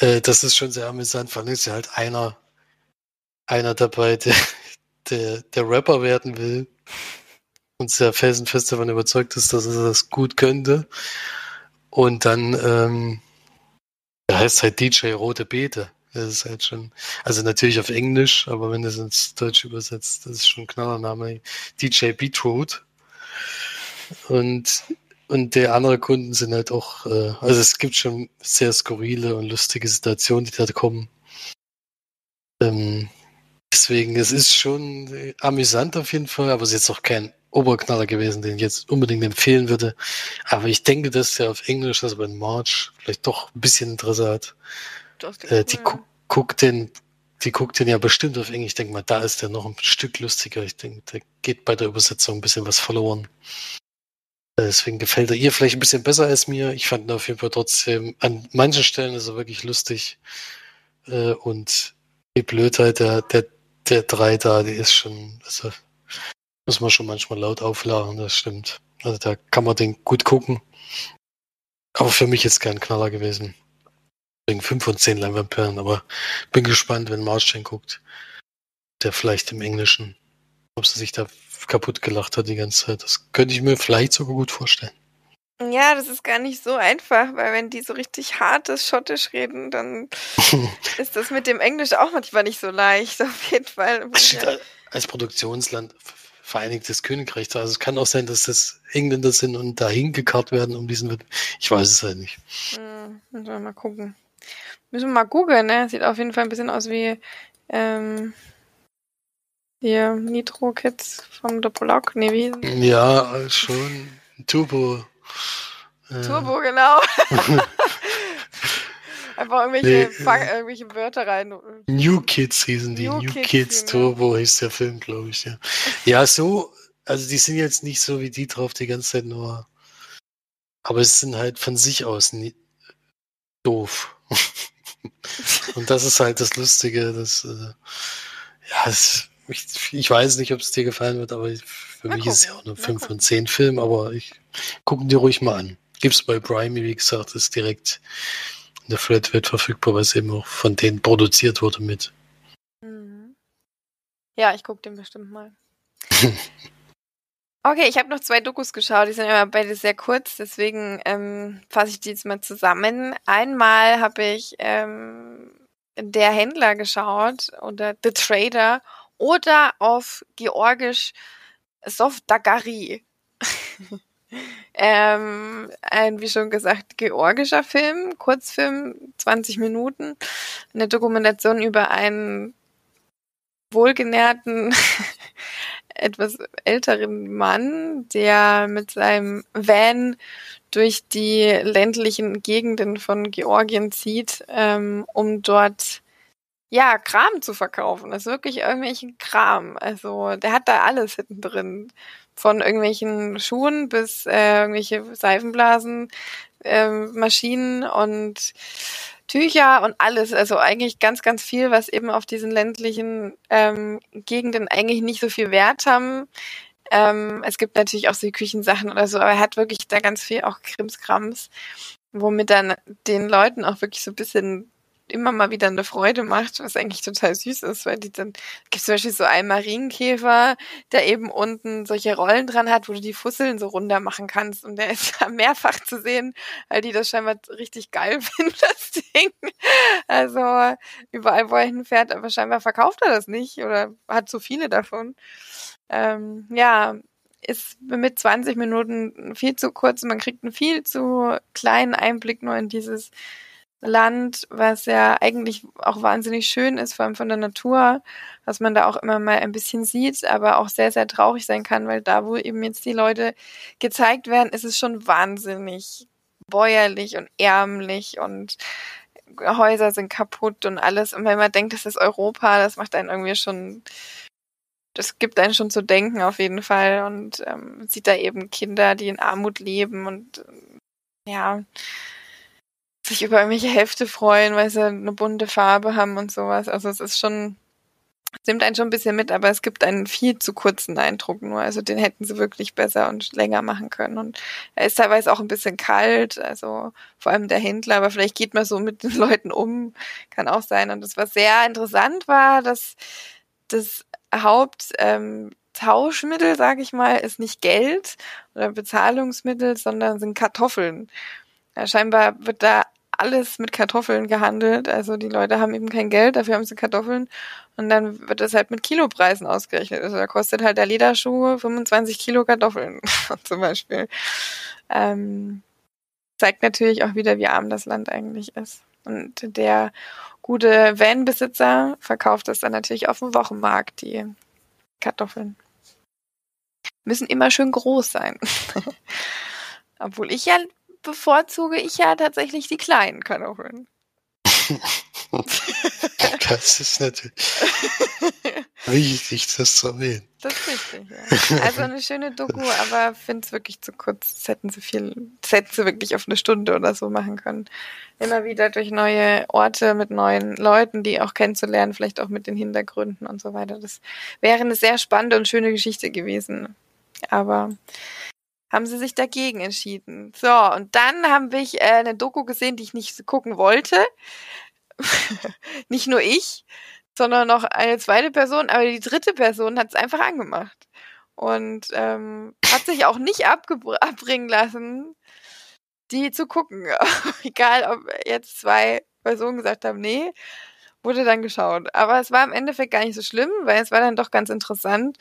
S3: äh, das ist schon sehr amüsant. Vor allem ist ja halt einer, einer dabei, der, der, der Rapper werden will und sehr felsenfest davon überzeugt ist, dass er das gut könnte. Und dann, ähm, der heißt halt DJ Rote Beete. Das ist halt schon, also natürlich auf Englisch, aber wenn du es ins Deutsch übersetzt, das ist schon ein Knallername. DJ Beetroot. Und, und der andere Kunden sind halt auch, äh, also es gibt schon sehr skurrile und lustige Situationen, die da kommen. Ähm, deswegen, es ist schon amüsant auf jeden Fall, aber es ist jetzt auch kein Oberknaller gewesen, den ich jetzt unbedingt empfehlen würde. Aber ich denke, dass der auf Englisch, also bei March, vielleicht doch ein bisschen Interesse hat. Äh, die gu guckt den, die guckt den ja bestimmt auf Englisch. Ich denke mal, da ist der noch ein Stück lustiger. Ich denke, da geht bei der Übersetzung ein bisschen was verloren. Äh, deswegen gefällt er ihr vielleicht ein bisschen besser als mir. Ich fand ihn auf jeden Fall trotzdem, an manchen Stellen ist er wirklich lustig. Äh, und die Blödheit der, der, der drei da, die ist schon, also muss man schon manchmal laut auflachen, das stimmt. Also da kann man den gut gucken. Aber für mich ist kein Knaller gewesen. Wegen 5 von 10 Leinwandperlen, aber bin gespannt, wenn Marsch den guckt. Der vielleicht im Englischen, ob sie sich da kaputt gelacht hat die ganze Zeit. Das könnte ich mir vielleicht sogar gut vorstellen.
S1: Ja, das ist gar nicht so einfach, weil wenn die so richtig hartes Schottisch reden, dann ist das mit dem Englisch auch manchmal nicht so leicht, auf jeden Fall.
S3: Als Produktionsland Vereinigtes Königreich. Also es kann auch sein, dass das Engländer sind und dahin gekarrt werden, um diesen. Ich weiß es halt nicht.
S1: Hm, müssen wir mal gucken. Müssen wir mal googeln, ne? Sieht auf jeden Fall ein bisschen aus wie ähm, die Nitro Kids vom Doppelok. Nee, wie?
S3: Ja, schon. Turbo.
S1: Äh. Turbo, genau. Einfach irgendwelche, nee, äh, irgendwelche Wörter rein.
S3: New Kids hießen die. New, New Kids, Kids Turbo hieß der Film, glaube ich, ja. Ja, so, also die sind jetzt nicht so wie die drauf die ganze Zeit nur. Aber es sind halt von sich aus nie, doof. Und das ist halt das Lustige, dass, äh, ja, es, ich, ich, weiß nicht, ob es dir gefallen wird, aber für mal mich gucken. ist es ja auch nur 5 von 10 Film, aber ich gucken dir ruhig mal an. Gibt's bei Prime, wie gesagt, ist direkt der Flat wird verfügbar, weil es eben auch von denen produziert wurde mit.
S1: Mhm. Ja, ich gucke den bestimmt mal. okay, ich habe noch zwei Dokus geschaut, die sind immer beide sehr kurz, deswegen ähm, fasse ich die jetzt mal zusammen. Einmal habe ich ähm, Der Händler geschaut oder The Trader oder auf Georgisch Sofdagari. Ähm, ein, wie schon gesagt, georgischer Film, Kurzfilm, 20 Minuten. Eine Dokumentation über einen wohlgenährten, etwas älteren Mann, der mit seinem Van durch die ländlichen Gegenden von Georgien zieht, ähm, um dort ja, Kram zu verkaufen. Das ist wirklich irgendwelchen Kram. Also der hat da alles hinten drin. Von irgendwelchen Schuhen bis äh, irgendwelche Seifenblasen, äh, Maschinen und Tücher und alles. Also eigentlich ganz, ganz viel, was eben auf diesen ländlichen ähm, Gegenden eigentlich nicht so viel Wert haben. Ähm, es gibt natürlich auch so Küchensachen oder so, aber er hat wirklich da ganz viel auch Krimskrams, womit dann den Leuten auch wirklich so ein bisschen immer mal wieder eine Freude macht, was eigentlich total süß ist, weil die dann gibt zum Beispiel so einen Marienkäfer, der eben unten solche Rollen dran hat, wo du die Fusseln so runter machen kannst und der ist mehrfach zu sehen, weil die das scheinbar richtig geil finden, das Ding. Also überall, wo er hinfährt, aber scheinbar verkauft er das nicht oder hat zu viele davon. Ähm, ja, ist mit 20 Minuten viel zu kurz. Man kriegt einen viel zu kleinen Einblick nur in dieses Land, was ja eigentlich auch wahnsinnig schön ist, vor allem von der Natur, was man da auch immer mal ein bisschen sieht, aber auch sehr, sehr traurig sein kann, weil da, wo eben jetzt die Leute gezeigt werden, ist es schon wahnsinnig bäuerlich und ärmlich und Häuser sind kaputt und alles. Und wenn man denkt, das ist Europa, das macht einen irgendwie schon, das gibt einen schon zu denken auf jeden Fall und ähm, sieht da eben Kinder, die in Armut leben und ja, sich über irgendwelche Hefte freuen, weil sie eine bunte Farbe haben und sowas. Also es ist schon, es nimmt einen schon ein bisschen mit, aber es gibt einen viel zu kurzen Eindruck nur. Also den hätten sie wirklich besser und länger machen können. Und er ist teilweise auch ein bisschen kalt, also vor allem der Händler, aber vielleicht geht man so mit den Leuten um, kann auch sein. Und das, was sehr interessant war, dass das Haupt ähm, Tauschmittel, sage ich mal, ist nicht Geld oder Bezahlungsmittel, sondern sind Kartoffeln. Ja, scheinbar wird da alles mit Kartoffeln gehandelt. Also die Leute haben eben kein Geld, dafür haben sie Kartoffeln. Und dann wird das halt mit Kilopreisen ausgerechnet. Also da kostet halt der Lederschuh 25 Kilo Kartoffeln zum Beispiel. Ähm, zeigt natürlich auch wieder, wie arm das Land eigentlich ist. Und der gute Van-Besitzer verkauft das dann natürlich auf dem Wochenmarkt, die Kartoffeln. Müssen immer schön groß sein. Obwohl ich ja bevorzuge ich ja tatsächlich die kleinen Kartoffeln.
S3: das ist natürlich wichtig, das zu erwähnen.
S1: Das ist richtig, ja. Also eine schöne Doku, aber finde es wirklich zu kurz. Das hätten sie viel, das hätten sie wirklich auf eine Stunde oder so machen können. Immer wieder durch neue Orte mit neuen Leuten, die auch kennenzulernen, vielleicht auch mit den Hintergründen und so weiter. Das wäre eine sehr spannende und schöne Geschichte gewesen. Aber haben sie sich dagegen entschieden. So, und dann haben wir äh, eine Doku gesehen, die ich nicht gucken wollte. nicht nur ich, sondern noch eine zweite Person, aber die dritte Person hat es einfach angemacht. Und ähm, hat sich auch nicht abbringen lassen, die zu gucken. Egal, ob jetzt zwei Personen gesagt haben, nee, wurde dann geschaut. Aber es war im Endeffekt gar nicht so schlimm, weil es war dann doch ganz interessant.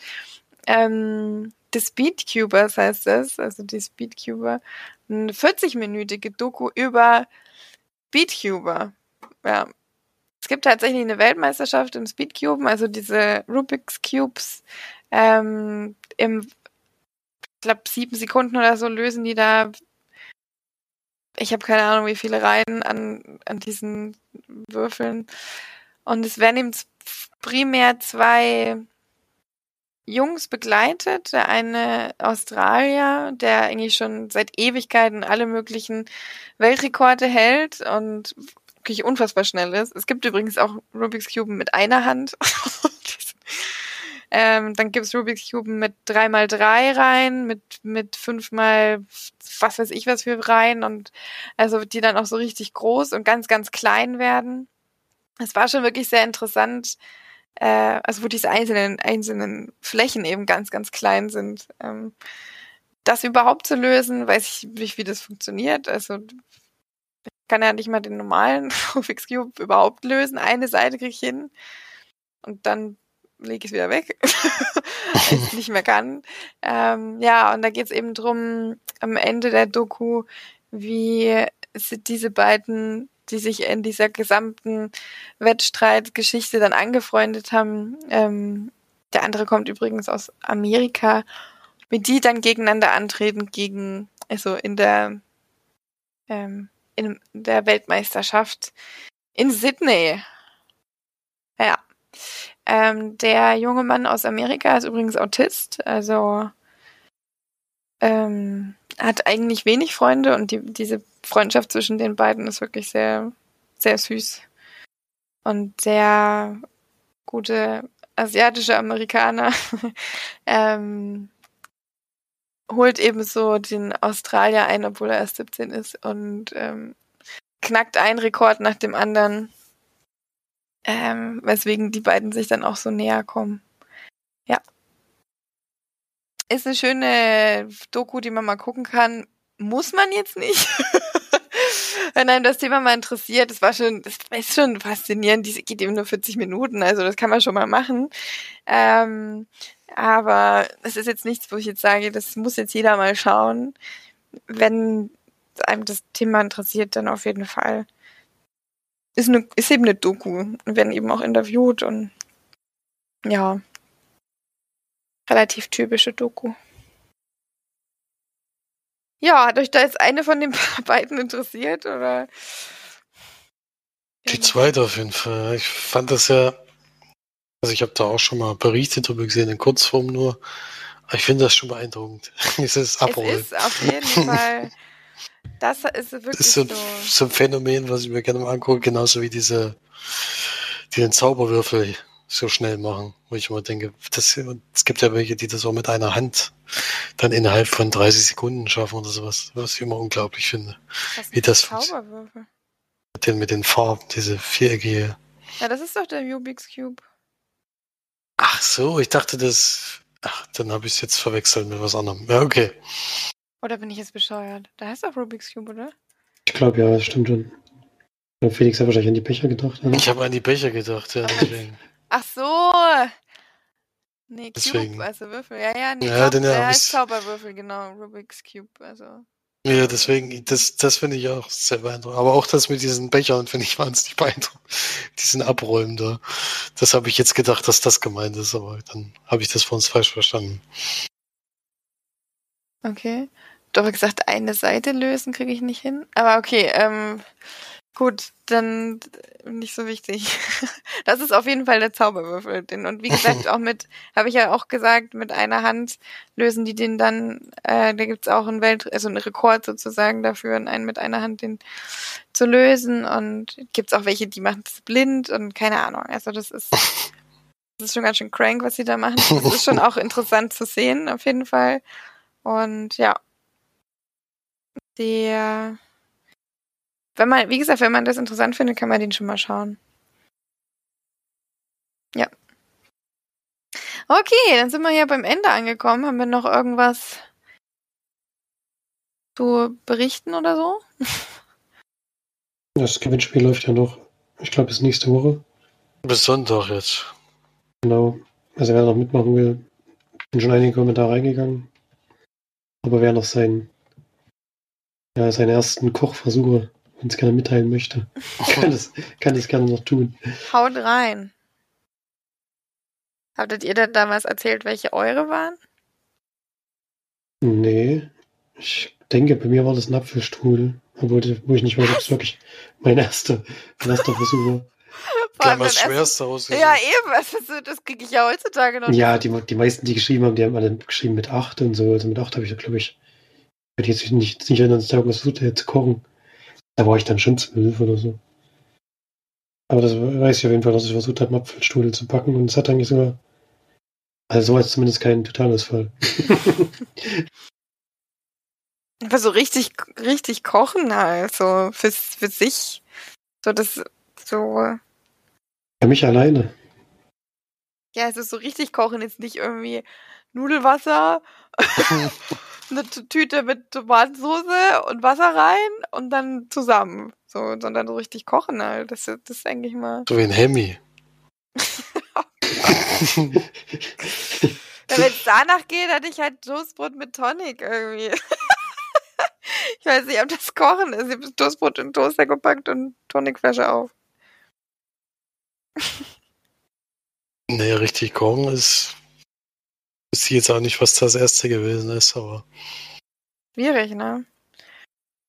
S1: Ähm, The Speedcubers heißt es, also die Speedcuber, eine 40-minütige Doku über Speedcuber. Ja. Es gibt tatsächlich eine Weltmeisterschaft im Speedcuben, also diese Rubik's Cubes ähm, im, ich glaube, sieben Sekunden oder so lösen die da. Ich habe keine Ahnung, wie viele Reihen an, an diesen Würfeln. Und es werden eben primär zwei Jungs begleitet. Der eine Australier, der eigentlich schon seit Ewigkeiten alle möglichen Weltrekorde hält und wirklich unfassbar schnell ist. Es gibt übrigens auch Rubik's Cube mit einer Hand. ähm, dann gibt's Rubik's Cube mit 3x3 Reihen, mit, mit 5x was weiß ich was für Reihen und also die dann auch so richtig groß und ganz, ganz klein werden. Es war schon wirklich sehr interessant, äh, also wo diese einzelnen, einzelnen Flächen eben ganz, ganz klein sind. Ähm, das überhaupt zu lösen, weiß ich nicht, wie das funktioniert. Also ich kann ja nicht mal den normalen Rubik's Cube überhaupt lösen. Eine Seite kriege ich hin und dann lege ich es wieder weg, weil ich nicht mehr kann. Ähm, ja, und da geht es eben drum am Ende der Doku, wie diese beiden die sich in dieser gesamten Wettstreitgeschichte dann angefreundet haben. Ähm, der andere kommt übrigens aus Amerika, mit die dann gegeneinander antreten gegen, also in der ähm, in der Weltmeisterschaft in Sydney. Ja. Ähm, der junge Mann aus Amerika ist übrigens Autist, also ähm, hat eigentlich wenig Freunde und die, diese Freundschaft zwischen den beiden ist wirklich sehr, sehr süß. Und sehr gute asiatische Amerikaner ähm, holt eben so den Australier ein, obwohl er erst 17 ist und ähm, knackt einen Rekord nach dem anderen, ähm, weswegen die beiden sich dann auch so näher kommen. Ja. Ist eine schöne Doku, die man mal gucken kann. Muss man jetzt nicht. Wenn einem das Thema mal interessiert, das war schon, das ist schon faszinierend. Die geht eben nur 40 Minuten, also das kann man schon mal machen. Ähm, aber es ist jetzt nichts, wo ich jetzt sage, das muss jetzt jeder mal schauen. Wenn einem das Thema interessiert, dann auf jeden Fall. Ist, eine, ist eben eine Doku und werden eben auch interviewt und ja, relativ typische Doku. Ja, hat euch da jetzt eine von den beiden interessiert oder?
S3: Die zweite auf jeden Fall. Ich fand das ja, also ich habe da auch schon mal Berichte drüber gesehen, in Kurzform nur. Ich finde das schon beeindruckend. es ist
S1: abrollen. Es ist auf jeden Fall, das ist wirklich das ist
S3: so ein, so ein Phänomen, was ich mir gerne mal angucke, genauso wie diese, die den Zauberwürfel so schnell machen, wo ich immer denke, das, es gibt ja welche, die das auch mit einer Hand dann innerhalb von 30 Sekunden schaffen oder sowas, was ich immer unglaublich finde.
S1: Was
S3: wie das Zauberwürfel? Den mit den Farben, diese viereckige.
S1: Ja, das ist doch der Rubik's Cube.
S3: Ach so, ich dachte das. Ach, dann habe ich es jetzt verwechselt mit was anderem. Ja, okay.
S1: Oder bin ich jetzt bescheuert? Da heißt doch Rubik's Cube, oder?
S2: Ich glaube ja, das stimmt schon. Felix hat wahrscheinlich an die Becher gedacht.
S3: Oder? Ich habe an die Becher gedacht, ja, deswegen.
S1: Ach so. Nee, Cube, deswegen. also Würfel. Ja, ja, nee, ja, Zauber, der heißt Zauberwürfel, genau. Rubik's Cube, also.
S3: Ja, deswegen, das, das finde ich auch sehr beeindruckend. Aber auch das mit diesen Bechern finde ich wahnsinnig beeindruckend. Diesen Abräumen da. Das habe ich jetzt gedacht, dass das gemeint ist, aber dann habe ich das von uns falsch verstanden.
S1: Okay. Doch gesagt, eine Seite lösen kriege ich nicht hin. Aber okay, ähm, Gut, dann nicht so wichtig. Das ist auf jeden Fall der Zauberwürfel. Und wie gesagt, auch mit, habe ich ja auch gesagt, mit einer Hand lösen die den dann, äh, da gibt's auch einen Welt, also einen Rekord sozusagen dafür, einen mit einer Hand den zu lösen. Und gibt's auch welche, die machen es blind und keine Ahnung. Also das ist, das ist schon ganz schön crank, was sie da machen. Das ist schon auch interessant zu sehen, auf jeden Fall. Und ja. Der wenn man, wie gesagt, wenn man das interessant findet, kann man den schon mal schauen. Ja. Okay, dann sind wir hier beim Ende angekommen. Haben wir noch irgendwas zu berichten oder so?
S2: Das Gewinnspiel läuft ja noch, ich glaube, bis nächste Woche.
S3: Bis Sonntag jetzt.
S2: Genau. Also wer noch mitmachen will, sind schon einige Kommentare reingegangen. Aber wer noch seinen, ja, seine ersten Kochversuche uns gerne mitteilen möchte, kann es, kann es gerne noch tun.
S1: Haut rein. Habtet ihr denn damals erzählt, welche eure waren?
S2: Nee. Ich denke, bei mir war das ein Apfelstrudel. Obwohl, wo ich nicht weiß, ob es wirklich mein erster, mein erster Versuch war.
S3: Das Schwerste aus.
S1: Ja, eben. Also, das kriege ich ja heutzutage noch.
S2: Ja, die, die meisten, die geschrieben haben, die haben alle geschrieben mit 8 und so. Also mit 8 habe ich, glaube ich, ich jetzt nicht, nicht erinnern, dass ich irgendwas zu kochen. Da war ich dann schon zwölf oder so. Aber das weiß ich auf jeden Fall, dass ich versucht habe, Apfelstrudel zu packen und es hat eigentlich sogar. Also so als zumindest kein Totalausfall.
S1: Aber so richtig, richtig kochen halt, so für, für sich. So das, so.
S2: Für mich alleine.
S1: Ja, also so richtig kochen ist nicht irgendwie Nudelwasser eine Tüte mit Tomatensauce und Wasser rein und dann zusammen. So, sondern so richtig kochen halt. Das, das ist eigentlich mal.
S3: So wie ein Hemmi.
S1: Wenn es danach geht, hatte ich halt Toastbrot mit Tonic irgendwie. ich weiß nicht, ob das Kochen ist. Ich habe Toastbrot in Toaster gepackt und Tonicflasche auf.
S3: nee, richtig kochen ist ich weiß jetzt auch nicht, was das erste gewesen ist, aber.
S1: Schwierig, ne?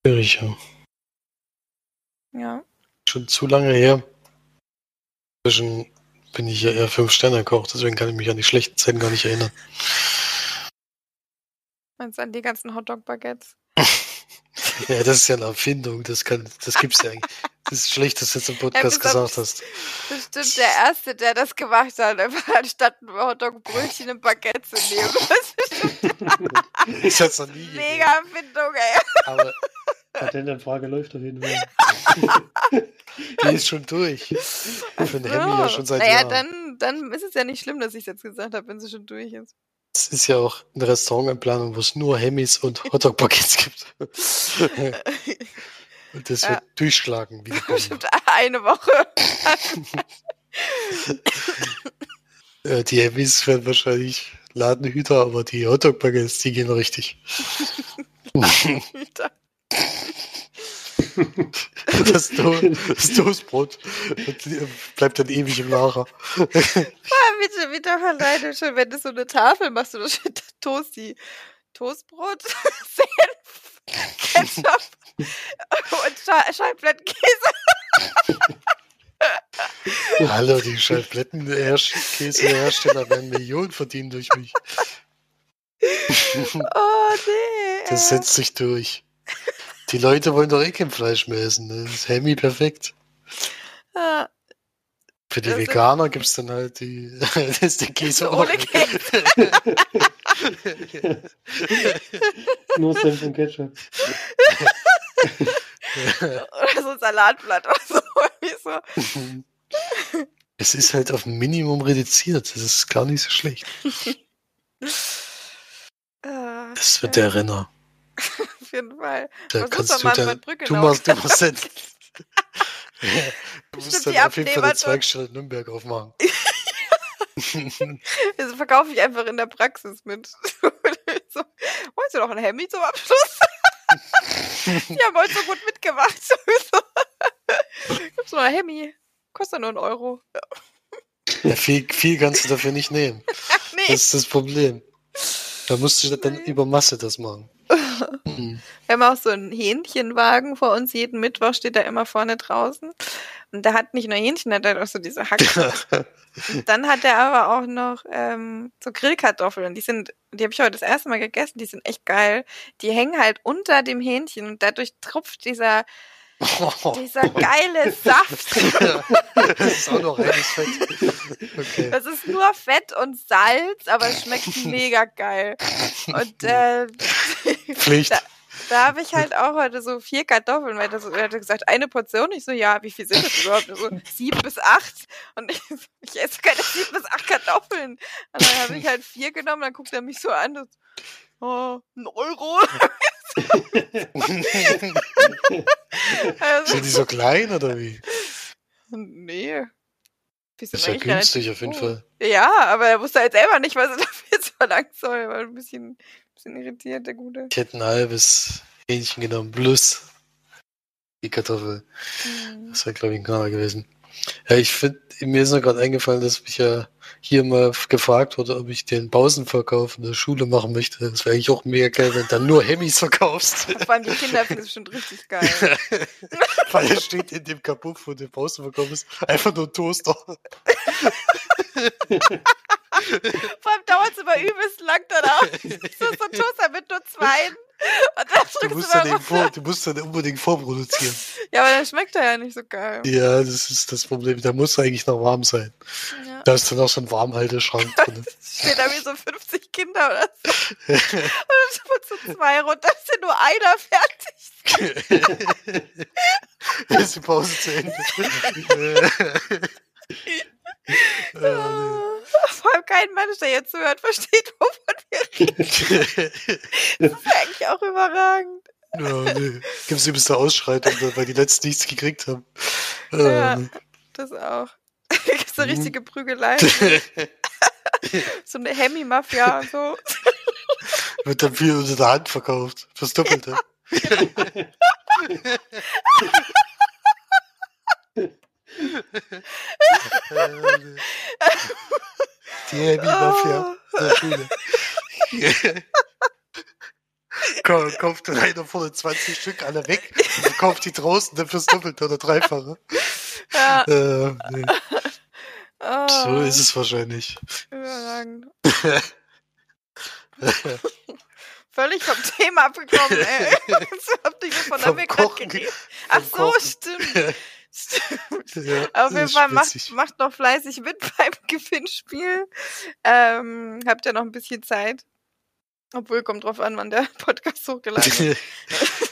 S3: Schwierig, ja.
S1: Ja.
S3: Schon zu lange her. Inzwischen bin ich ja eher fünf Sterne koch, deswegen kann ich mich an die schlechten Zeiten gar nicht erinnern.
S1: Meinst du an die ganzen Hotdog-Baguettes?
S3: ja, das ist ja eine Erfindung, das kann, das gibt's ja eigentlich. Das ist schlecht, dass du jetzt im Podcast
S1: am-
S3: gesagt hast.
S1: Bestimmt der Erste, der das gemacht hat, einfach anstatt ein Hotdog Brötchen ein Baguette zu nehmen. Das
S3: Ich hab's noch nie gesehen.
S1: mega Erfindung, ey.
S3: Aber
S2: Patentanfrage läuft auf jeden Fall.
S3: die ist schon durch. Für den Hemmi ja schon seit
S1: naja,
S3: Jahren.
S1: dann, dann ist es ja nicht schlimm, dass ich es jetzt gesagt habe, wenn sie schon durch ist.
S3: Es ist ja auch ein Restaurant in Planung, wo es nur Hemmis und Hotdog-Baguettes gibt. Und das
S1: Ja.
S3: wird durchschlagen wie die Bombe.
S1: Bestimmt eine Woche.
S3: Äh, die Hemmis werden wahrscheinlich Ladenhüter, aber die Hotdog-Baguettes, die gehen richtig. Das, Do das Toastbrot bleibt dann ewig im Lager.
S1: Ah, bitte, bitte doch alleine schon, wenn du so eine Tafel machst, oder steht da Toasti. Toastbrot, Senf, Ketchup und Sche Scheiblettenkäse.
S3: Hallo, die Scheiblettenkäsehersteller werden Millionen verdienen durch mich.
S1: Oh, nee.
S3: Das
S1: äh.
S3: setzt sich durch. Die Leute wollen doch eh kein Fleisch mehr essen. ne? Das ist Hemmi perfekt.
S1: Ah,
S3: Für die
S1: ist-
S3: Veganer gibt's dann halt die, das ist der Käse
S1: Ohne
S2: Nur Senf und Ketchup.
S1: Oder so ein Salatblatt oder so. Irgendwie so.
S3: Es ist halt auf ein Minimum reduziert. Das ist gar nicht so schlecht.
S1: Ah,
S3: Das wird der Renner.
S1: Auf jeden Fall.
S3: Da
S1: Was
S3: kannst du dann,
S1: mit Brücke
S3: du machst Sinn. Du musst dann auf jeden Fall eine Zweigstelle Nürnberg aufmachen.
S1: Das verkaufe ich einfach in der Praxis mit. so, wollt ihr noch ein Hemmi zum Abschluss? Die haben heute so gut mitgemacht. Gibt's noch ein Hemmi? Kostet nur einen Euro.
S3: ja, viel, viel kannst du dafür nicht nehmen.
S1: Ach nee.
S3: Das ist das Problem. Da musst du dann über Masse das machen.
S1: Wir haben auch so einen Hähnchenwagen vor uns. Jeden Mittwoch steht er immer vorne draußen. Und der hat nicht nur Hähnchen, der hat auch so diese Hack. Und dann hat er aber auch noch ähm, so Grillkartoffeln. Die sind, die habe ich heute das erste Mal gegessen. Die sind echt geil. Die hängen halt unter dem Hähnchen und dadurch tropft dieser, dieser geile Saft.
S3: das ist auch noch reines Fett. Okay.
S1: Das ist nur Fett und Salz, aber es schmeckt mega geil. Und äh,
S3: Pflicht.
S1: Da, da habe ich halt auch heute so vier Kartoffeln, weil das, er hat gesagt, eine Portion. Ich so, ja, wie viel sind das überhaupt? Er So, sieben bis acht. Und ich, ich esse keine sieben bis acht Kartoffeln. Und dann habe ich halt vier genommen, dann guckt er mich so an. Das, oh, ein Euro. Also,
S3: Sind die so klein oder wie?
S1: nee.
S3: Ist ja günstig auf jeden. Fall.
S1: Ja, aber er wusste halt selber nicht, was er dafür jetzt verlangen soll. War ein bisschen, bisschen irritiert, der Gute.
S3: Ich hätte ein halbes Hähnchen genommen, plus die Kartoffel.
S1: Hm.
S3: Das wäre, glaube ich, ein Kanal gewesen. Ja, ich finde, mir ist noch gerade eingefallen, dass mich ja hier mal gefragt wurde, ob ich den Pausenverkauf in der Schule machen möchte. Das wäre eigentlich auch mega geil, wenn du dann nur Hemmis verkaufst.
S1: Vor allem die Kinder finden es bestimmt richtig geil.
S3: Weil es steht in dem Kabuff, wo der Pausenverkauf ist, einfach nur Toaster.
S1: Vor allem dauert es immer übelst lang dann auch. So, so ein Toaster mit nur zwei. Und dann
S3: Du musst,
S1: du
S3: den vor, du musst dann unbedingt vorproduzieren.
S1: Ja, aber dann schmeckt er ja nicht so geil.
S3: Ja, das ist das Problem. Der muss eigentlich noch warm sein.
S1: Ja.
S3: Da ist dann auch so ein Warmhalteschrank drin.
S1: Steht da wie so 50 Kinder oder so. Und dann wird so zwei runter, ist ja nur einer fertig.
S3: Ist die Pause zu Ende. Äh, nee.
S1: Vor allem kein Mensch, der jetzt zuhört, versteht, wovon wir reden. Das ist ja eigentlich auch überragend.
S3: ja, nee. Gibt's übelste Ausschreitung, weil die letzten nichts gekriegt haben.
S1: Ja.
S3: nee.
S1: Das auch. Da gibt's eine richtige Prügelei. So eine Hemmi-Mafia und so.
S3: Wird dann viel unter der Hand verkauft. Das Doppelte. Äh, nee. Die Heavy-Mafia
S1: Oh.
S3: der Schule. Ka- Kauft dann einer vorne 20 Stück alle weg und verkauft die draußen dann fürs Doppelte oder Dreifache.
S1: Ja.
S3: Äh, nee.
S1: Oh,
S3: So ist es wahrscheinlich.
S1: Überragend. Völlig vom Thema abgekommen, ey. Jetzt habt ihr von der Weg. Ach so, stimmt.
S3: Ja,
S1: Auf jeden
S3: ist
S1: Fall macht, macht noch fleißig mit beim Gewinnspiel. Ähm, habt ja noch ein bisschen Zeit. Obwohl, kommt drauf an, wann der Podcast hochgeladen wird.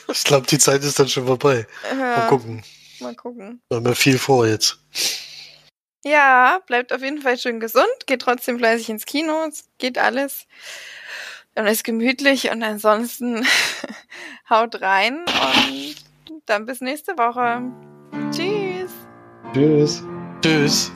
S3: ich glaube, die Zeit ist dann schon vorbei. Mal
S1: Ja,
S3: gucken.
S1: mal gucken.
S3: Wir haben ja viel vor jetzt.
S1: Ja, bleibt auf jeden Fall schön gesund, geht trotzdem fleißig ins Kino, geht alles. Und ist gemütlich und ansonsten haut rein und dann bis nächste Woche.
S2: Tschüss.
S3: Tschüss.